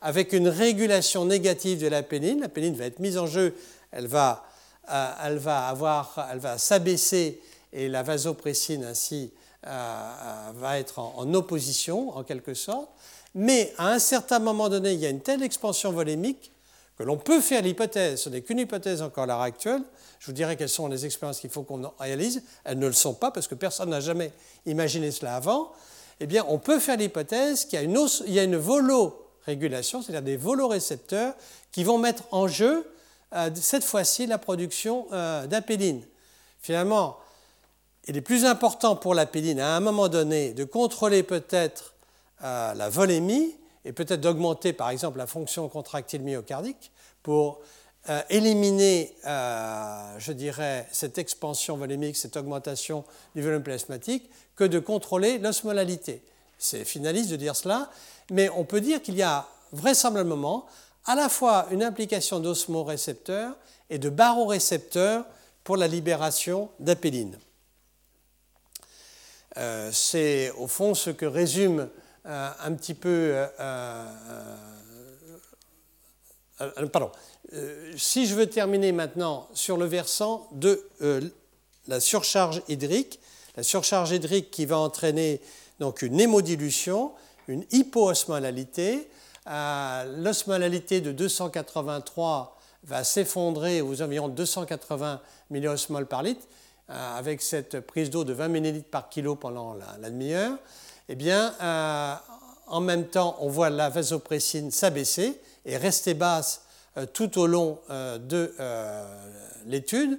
avec une régulation négative de la péline. La péline va être mise en jeu, elle va, euh, elle va, avoir, elle va s'abaisser et la vasopressine ainsi euh, euh, va être en, opposition en quelque sorte. Mais à un certain moment donné, il y a une telle expansion volémique que l'on peut faire l'hypothèse, ce n'est qu'une hypothèse encore à l'heure actuelle, je vous dirai quelles sont les expériences qu'il faut qu'on réalise, elles ne le sont pas parce que personne n'a jamais imaginé cela avant, eh bien on peut faire l'hypothèse qu'il y a une, il y a une volo régulation, c'est-à-dire des volorécepteurs qui vont mettre en jeu euh, cette fois-ci la production euh, d'apéline. Finalement, il est plus important pour l'apéline à un moment donné de contrôler peut-être euh, la volémie et peut-être d'augmenter par exemple la fonction contractile myocardique pour éliminer, je dirais, cette expansion volémique, cette augmentation du volume plasmatique, que de contrôler l'osmolalité. C'est finaliste de dire cela, mais on peut dire qu'il y a vraisemblablement à la fois une implication d'osmorécepteurs et de barorécepteurs pour la libération d'apéline. Euh, c'est au fond ce que résume euh, un petit peu. Euh, pardon. si je veux terminer maintenant sur le versant de la surcharge hydrique, la surcharge hydrique qui va entraîner donc une hémodilution, une hypoosmolalité. Euh, l'osmolalité de 283 va s'effondrer aux environs 280 milliosmoles par litre, euh, avec cette prise d'eau de 20 ml par kilo pendant la, demi-heure. Eh bien, euh, en même temps, on voit la vasopressine s'abaisser et rester basse tout au long de l'étude.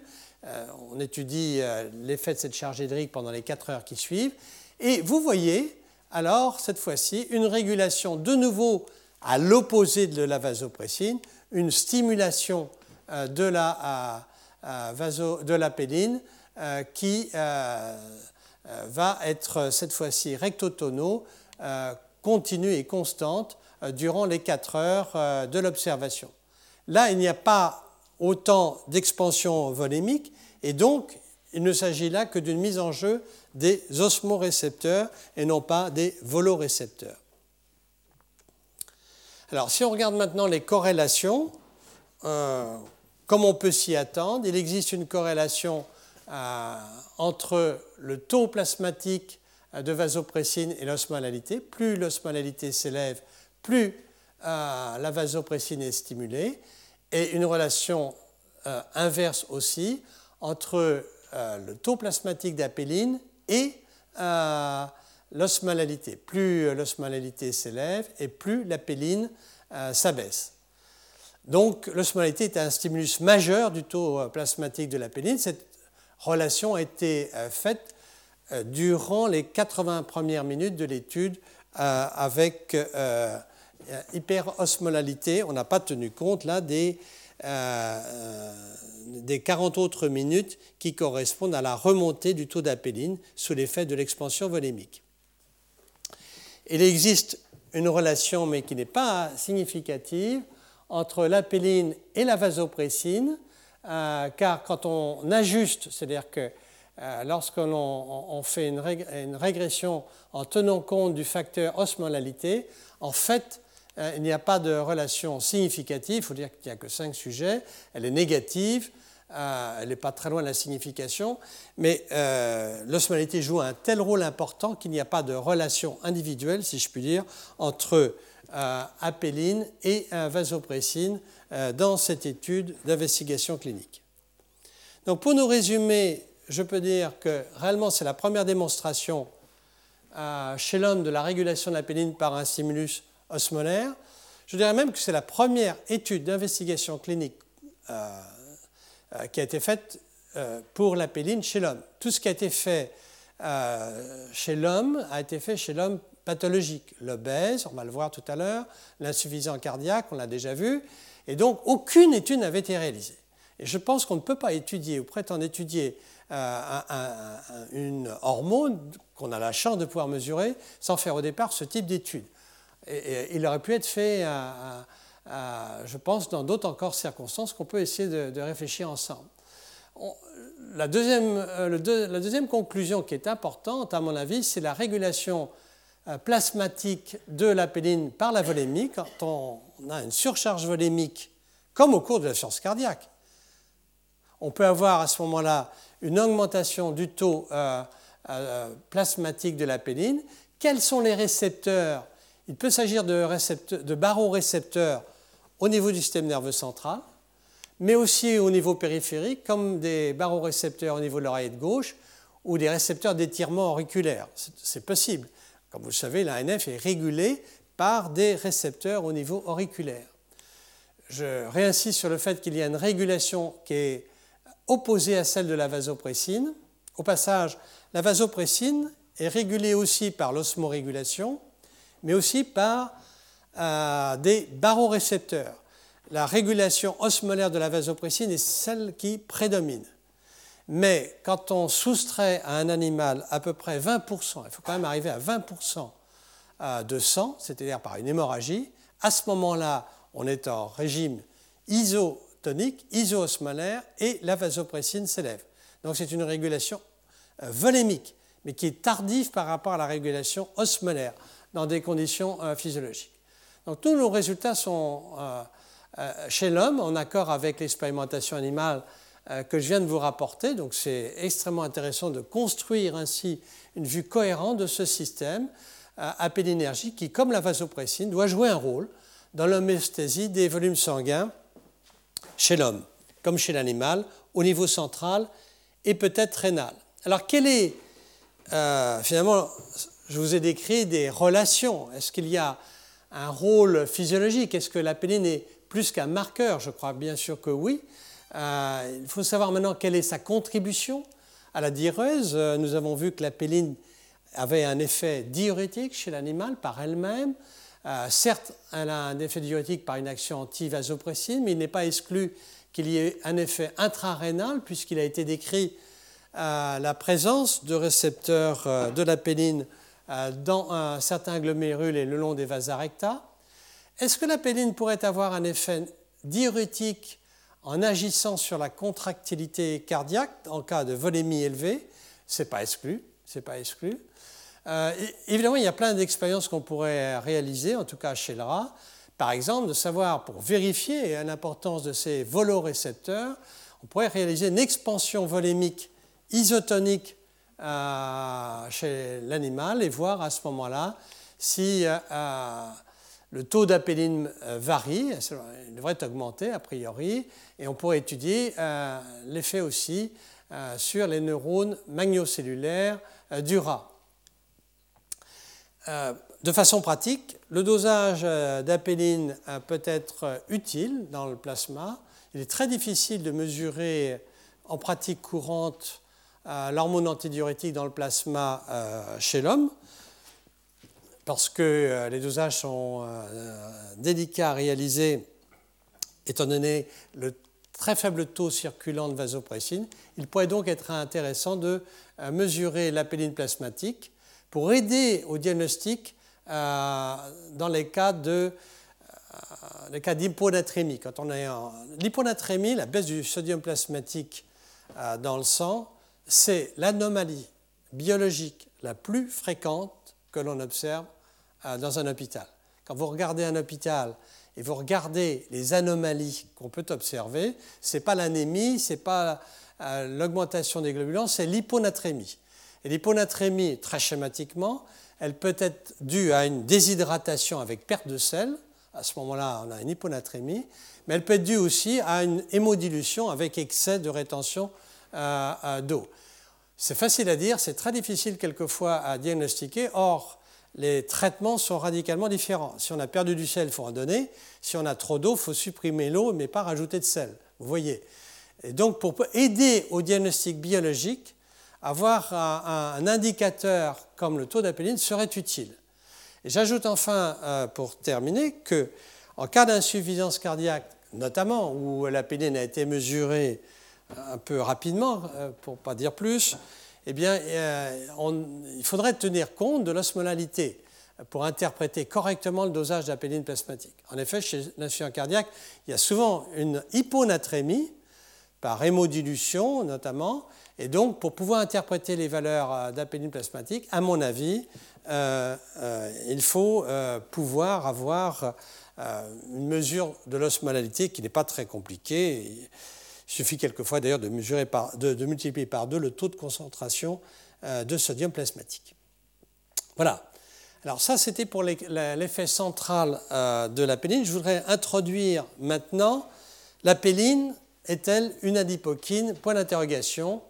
on étudie l'effet de cette charge hydrique pendant les 4 heures qui suivent. Et vous voyez alors cette fois-ci une régulation de nouveau à l'opposé de la vasopressine, une stimulation euh, de la, euh, euh, péline qui va être cette fois-ci rectotono, continue et constante durant les 4 heures de l'observation. Là, il n'y a pas autant d'expansion volémique et donc il ne s'agit là que d'une mise en jeu des osmorécepteurs et non pas des volorécepteurs. Alors, si on regarde maintenant les corrélations, euh, comme on peut s'y attendre, il existe une corrélation euh, entre le taux plasmatique de vasopressine et l'osmolalité. Plus l'osmolalité s'élève, plus euh, la vasopressine est stimulée, et une relation inverse aussi entre le taux plasmatique d'apéline et euh, l'osmolalité. Plus l'osmolalité s'élève et plus la péline euh, s'abaisse. Donc l'osmolalité est un stimulus majeur du taux euh, plasmatique de la péline. Relation a été faite durant les 80 premières minutes de l'étude avec hyperosmolalité. On n'a pas tenu compte là des des 40 autres minutes qui correspondent à la remontée du taux d'apéline sous l'effet de l'expansion volémique. Il existe une relation, mais qui n'est pas significative, entre l'apéline et la vasopressine, euh, car quand on ajuste, c'est-à-dire que euh, lorsqu'on on fait une, régression en tenant compte du facteur osmolalité, en fait, euh, il n'y a pas de relation significative, il faut dire qu'il n'y a que cinq sujets, elle est négative, euh, elle n'est pas très loin de la signification, mais l'osmolalité joue un tel rôle important qu'il n'y a pas de relation individuelle, si je puis dire, entre apéline et vasopressine dans cette étude d'investigation clinique. Donc pour nous résumer, je peux dire que réellement c'est la première démonstration chez l'homme de la régulation de l'apéline par un stimulus osmolaire. Je dirais même que c'est la première étude d'investigation clinique euh, qui a été faite euh, pour l'apéline chez l'homme. Tout ce qui a été fait euh, chez l'homme a été fait chez l'homme pathologique. L'obèse, on va le voir tout à l'heure, l'insuffisant cardiaque, on l'a déjà vu, et donc aucune étude n'avait été réalisée. Et je pense qu'on ne peut pas étudier ou prétendre étudier une hormone qu'on a la chance de pouvoir mesurer sans faire au départ ce type d'étude. Et, il aurait pu être fait à je pense, dans d'autres encore circonstances qu'on peut essayer de, réfléchir ensemble. la, deuxième, euh, conclusion qui est importante, à mon avis, c'est la régulation euh, plasmatique de l'apéline par la volémie, quand on, a une surcharge volémique, comme au cours de la science cardiaque. On peut avoir à ce moment-là une augmentation du taux euh, plasmatique de l'apéline. Quels sont les récepteurs? Il peut s'agir de, de barorécepteurs au niveau du système nerveux central, mais aussi au niveau périphérique, comme des barorécepteurs au niveau de l'oreille gauche ou des récepteurs d'étirement auriculaire. C'est possible. Comme vous le savez, l'ANF est régulé par des récepteurs au niveau auriculaire. Je réinsiste sur le fait qu'il y a une régulation qui est opposée à celle de la vasopressine. Au passage, la vasopressine est régulée aussi par l'osmorégulation, mais aussi par des barorécepteurs. La régulation osmolaire de la vasopressine est celle qui prédomine. Mais quand on soustrait à un animal à peu près 20%, il faut quand même arriver à 20% euh, de sang, c'est-à-dire par une hémorragie, à ce moment-là, on est en régime isotonique, iso-osmolaire, et la vasopressine s'élève. Donc c'est une régulation euh, volémique, mais qui est tardive par rapport à la régulation osmolaire dans des conditions euh, physiologiques. Donc tous nos résultats sont chez l'homme en accord avec l'expérimentation animale que je viens de vous rapporter. Donc c'est extrêmement intéressant de construire ainsi une vue cohérente de ce système à pédinergie qui, comme la vasopressine, doit jouer un rôle dans l'homéostasie des volumes sanguins chez l'homme, comme chez l'animal, au niveau central et peut-être rénal. Alors, quel est, finalement, je vous ai décrit des relations. Est-ce qu'il y a un rôle physiologique? Est-ce que l'apéline est plus qu'un marqueur? Je crois bien sûr que oui. Euh, il faut savoir maintenant quelle est sa contribution à la diureuse. Euh, nous avons vu que l'apéline avait un effet diurétique chez l'animal par elle-même. Euh, certes, elle a un effet diurétique par une action anti-vasopressine, mais il n'est pas exclu qu'il y ait un effet intrarénal, puisqu'il a été décrit la présence de récepteurs de l'apéline euh, dans certains glomérules et le long des vasa recta. Est-ce que la péline pourrait avoir un effet diurétique en agissant sur la contractilité cardiaque en cas de volémie élevée C'est pas exclu. C'est pas exclu. Euh, évidemment, il y a plein d'expériences qu'on pourrait réaliser, en tout cas chez le rat. Par exemple, de savoir, pour vérifier l'importance de ces volorécepteurs, on pourrait réaliser une expansion volémique isotonique euh, chez l'animal et voir à ce moment-là si euh, le taux d'apéline varie, il devrait augmenter a priori, et on pourrait étudier l'effet aussi sur les neurones magnocellulaires du rat. De façon pratique, le dosage d'apéline peut être utile dans le plasma. Il est très difficile de mesurer en pratique courante l'hormone antidiurétique dans le plasma euh, chez l'homme, parce que euh, les dosages sont euh, délicats à réaliser étant donné le très faible taux circulant de vasopressine, il pourrait donc être intéressant de euh, mesurer l'apéline plasmatique pour aider au diagnostic euh, dans les cas de d'hyponatrémie. Quand on est l'hyponatrémie, la baisse du sodium plasmatique dans le sang, c'est l'anomalie biologique la plus fréquente que l'on observe dans un hôpital. Quand vous regardez un hôpital et vous regardez les anomalies qu'on peut observer, ce n'est pas l'anémie, ce n'est pas euh, l'augmentation des globulants, c'est l'hyponatrémie. Et l'hyponatrémie, très schématiquement, elle peut être due à une déshydratation avec perte de sel. À ce moment-là, on a une hyponatrémie. Mais elle peut être due aussi à une hémodilution avec excès de rétention euh, euh, d'eau. C'est facile à dire, c'est très difficile quelquefois à diagnostiquer. Or, les traitements sont radicalement différents. Si on a perdu du sel, il faut en donner. Si on a trop d'eau, il faut supprimer l'eau, mais pas rajouter de sel. Vous voyez. Et donc, pour aider au diagnostic biologique, avoir un, indicateur comme le taux d'apéline serait utile. J'ajoute enfin, euh, pour terminer, que en cas d'insuffisance cardiaque, notamment où l'apéline a été mesurée un peu rapidement, euh, pour ne pas dire plus, eh bien, euh, il faudrait tenir compte de l'osmolalité pour interpréter correctement le dosage d'apéline plasmatique. En effet, chez l'insuffisance cardiaque, il y a souvent une hyponatrémie, par hémodilution notamment, et donc pour pouvoir interpréter les valeurs euh, d'apéline plasmatique, à mon avis, euh, il faut pouvoir avoir une mesure de l'osmolalité qui n'est pas très compliquée. Il suffit quelquefois d'ailleurs de, multiplier par deux le taux de concentration euh, de sodium plasmatique. Voilà. Alors ça, c'était pour l'effet central euh, de la péline. Je voudrais introduire maintenant la péline est-elle une adipokine? Point d'interrogation.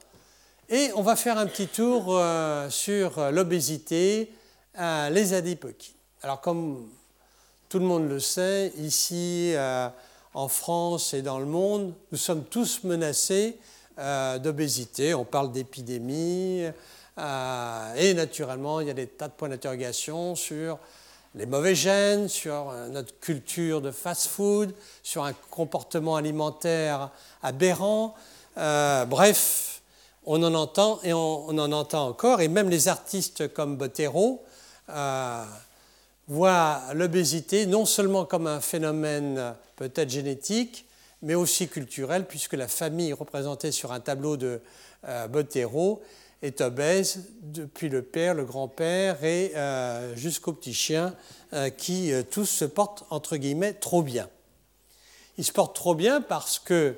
Et on va faire un petit tour euh, sur l'obésité, les adipokines. Alors comme tout le monde le sait, ici en France et dans le monde, nous sommes tous menacés euh, d'obésité. On parle d'épidémie. Euh, et naturellement, il y a des tas de points d'interrogation sur les mauvais gènes, sur euh, notre culture de fast-food, sur un comportement alimentaire aberrant. bref, on en entend et on, en entend encore. Et même les artistes comme Bottero voit l'obésité non seulement comme un phénomène peut-être génétique, mais aussi culturel, puisque la famille représentée sur un tableau de euh, est obèse depuis le père, le grand-père et euh, jusqu'au petit chien, euh, qui tous se portent entre guillemets trop bien. Ils se portent trop bien parce que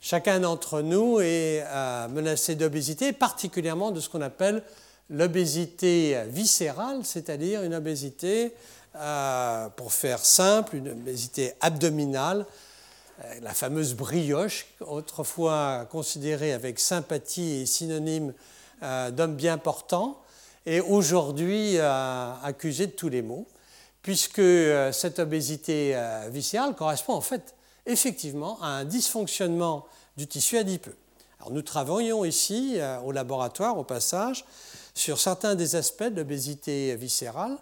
chacun d'entre nous est menacé d'obésité, particulièrement de ce qu'on appelle l'obésité viscérale, c'est-à-dire une obésité, euh, pour faire simple, une obésité abdominale, euh, la fameuse brioche, autrefois considérée avec sympathie et synonyme euh, d'homme bien portant, et aujourd'hui accusée de tous les maux, puisque cette obésité viscérale correspond en fait effectivement à un dysfonctionnement du tissu adipeux. Alors nous travaillons ici au laboratoire, au passage, sur certains des aspects de l'obésité viscérale,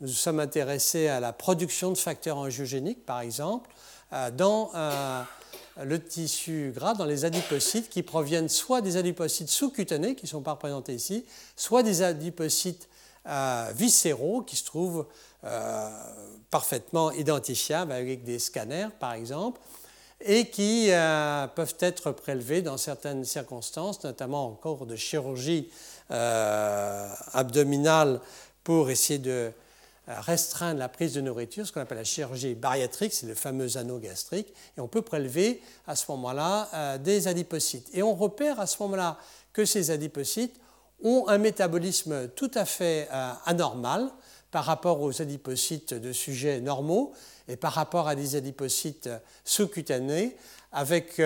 nous nous sommes intéressés à la production de facteurs angiogéniques, par exemple, euh, dans euh, le tissu gras, dans les adipocytes qui proviennent soit des adipocytes sous-cutanés, qui ne sont pas représentés ici, soit des adipocytes euh, viscéraux qui se trouvent parfaitement identifiables avec des scanners, par exemple, et qui peuvent être prélevés dans certaines circonstances, notamment en cours de chirurgie euh, abdominale pour essayer de euh, restreindre la prise de nourriture, ce qu'on appelle la chirurgie bariatrique, c'est le fameux anneau gastrique, et on peut prélever à ce moment-là euh, des adipocytes. Et on repère à ce moment-là que ces adipocytes ont un métabolisme tout à fait anormal par rapport aux adipocytes de sujets normaux et par rapport à des adipocytes sous-cutanés avec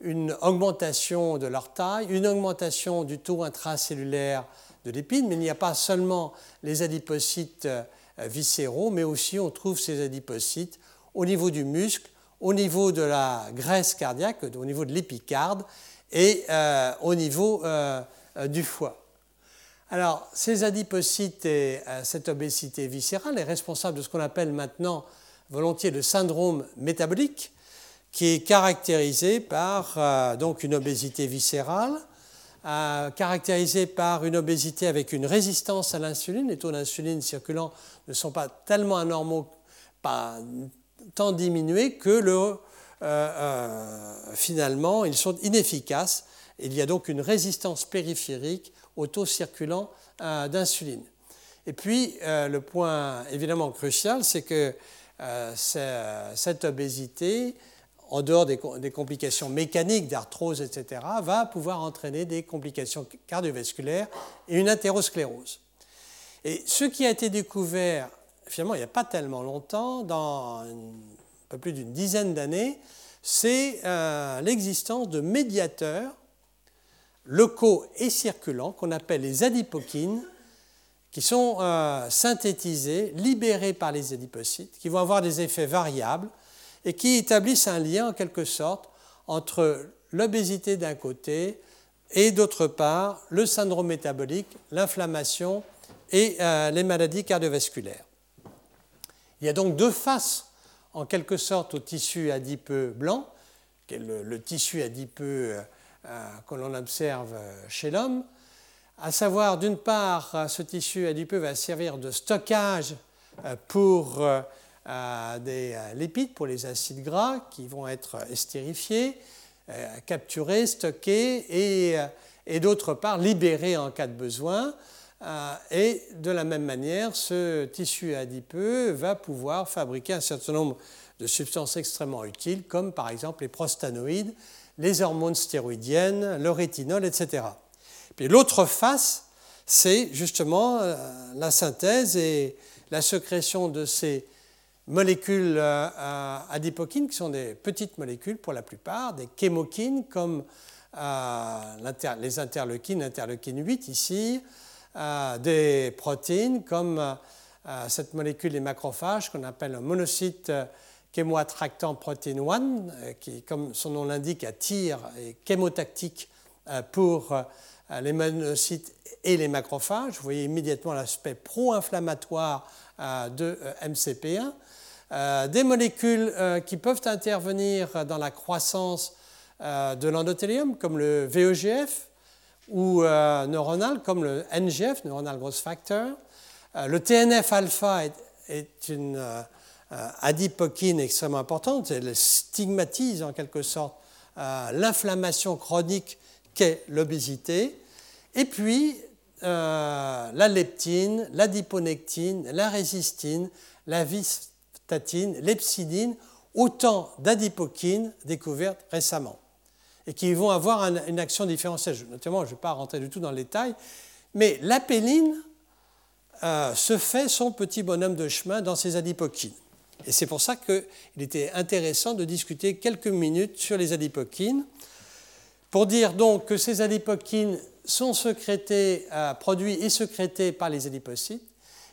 une augmentation de leur taille, une augmentation du taux intracellulaire de lipide, mais il n'y a pas seulement les adipocytes euh, viscéraux, mais aussi on trouve ces adipocytes au niveau du muscle, au niveau de la graisse cardiaque, au niveau de l'épicarde et euh, au niveau euh, du foie. Alors, ces adipocytes et cette obésité viscérale est responsable de ce qu'on appelle maintenant volontiers le syndrome métabolique, qui est caractérisée par donc une obésité viscérale, caractérisée par une obésité avec une résistance à l'insuline. Les taux d'insuline circulant ne sont pas tellement anormaux, pas tant diminués que le, finalement ils sont inefficaces. Il y a donc une résistance périphérique au taux circulant d'insuline. Et puis, euh, le point évidemment crucial, c'est que euh, cette obésité, en dehors des, complications mécaniques d'arthrose, etc., va pouvoir entraîner des complications cardiovasculaires et une athérosclérose. Et ce qui a été découvert, finalement, il n'y a pas tellement longtemps, dans un peu plus d'une dizaine d'années, c'est euh, l'existence de médiateurs locaux et circulants qu'on appelle les adipokines, qui sont euh, synthétisés, libérés par les adipocytes, qui vont avoir des effets variables et qui établissent un lien en quelque sorte entre l'obésité d'un côté et d'autre part le syndrome métabolique, l'inflammation et euh, les maladies cardiovasculaires. Il y a donc deux faces en quelque sorte au tissu adipeux blanc, qui est le, tissu adipeux euh, que l'on observe chez l'homme, à savoir d'une part ce tissu adipeux va servir de stockage euh, pour euh, euh, des lipides, pour les acides gras qui vont être estérifiés, capturés, stockés et, et d'autre part libérés en cas de besoin. Et de la même manière, ce tissu adipeux va pouvoir fabriquer un certain nombre de substances extrêmement utiles, comme par exemple les prostanoïdes, les hormones stéroïdiennes, le rétinol, etc. Puis l'autre face, c'est justement euh, la synthèse et la sécrétion de ces molécules euh, adipokines, qui sont des petites molécules pour la plupart, des chémokines comme euh, les interleukines, interleukine 8 ici, des protéines comme cette molécule des macrophages qu'on appelle un monocyte chémoattractant protéine 1, qui, comme son nom l'indique, attire et chémotactique pour euh, les monocytes et les macrophages. Vous voyez immédiatement l'aspect pro-inflammatoire euh, de euh, MCP1. Des molécules qui peuvent intervenir dans la croissance de l'endothélium, comme le VEGF, ou neuronal, comme le NGF, Neuronal Growth Factor. Le TNF-alpha est, une adipokine extrêmement importante. Elle stigmatise en quelque sorte l'inflammation chronique qu'est l'obésité. Et puis, euh, la leptine, la diponectine, la résistine, la l'epsidine, autant d'adipokines découvertes récemment et qui vont avoir une action différentielle. Notamment, je ne vais pas rentrer du tout dans les détails, mais l'apéline euh, se fait son petit bonhomme de chemin dans ces adipokines. Et c'est pour ça qu'il était intéressant de discuter quelques minutes sur les adipokines. Pour dire donc que ces adipokines sont sécrétés, euh, produits et sécrétés par les adipocytes,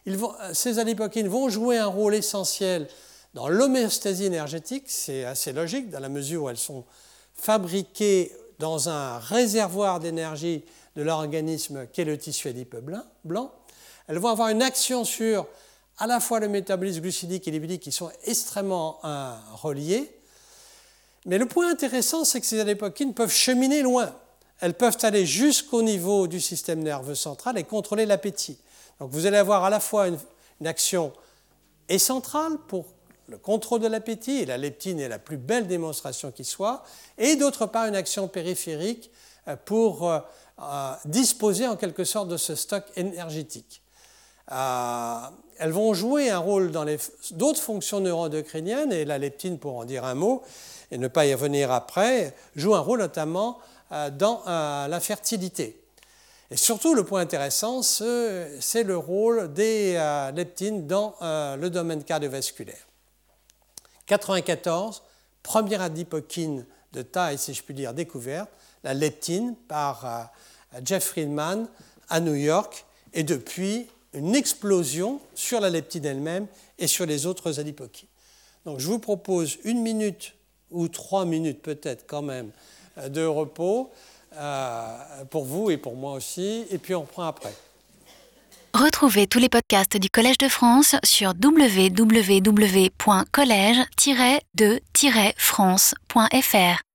euh, ces adipokines vont jouer un rôle essentiel dans l'homéostasie énergétique, c'est assez logique dans la mesure où elles sont fabriquées dans un réservoir d'énergie de l'organisme qu'est le tissu adipeux blanc. Elles vont avoir une action sur à la fois le métabolisme glucidique et lipidique qui sont extrêmement euh, reliés, mais le point intéressant, c'est que ces adipokines peuvent cheminer loin. Elles peuvent aller jusqu'au niveau du système nerveux central et contrôler l'appétit. Donc vous allez avoir à la fois une, action centrale pour le contrôle de l'appétit, et la leptine est la plus belle démonstration qui soit, et d'autre part une action périphérique euh, pour euh, euh, disposer en quelque sorte de ce stock énergétique. elles vont jouer un rôle dans d'autres fonctions neuroendocriniennes, et la leptine, pour en dire un mot, et ne pas y revenir après, joue un rôle notamment dans la fertilité. Et surtout, le point intéressant, c'est le rôle des euh, leptines dans le domaine cardiovasculaire. 94, première adipokine de taille, si je puis dire, découverte, la leptine par Jeff Friedman à New York, et depuis une explosion sur la leptine elle-même et sur les autres adipokines. Donc je vous propose une minute ou trois minutes peut-être quand même euh, de repos euh, pour vous et pour moi aussi, et puis on reprend après. Retrouvez tous les podcasts du Collège de France sur www.collège-de-france.fr.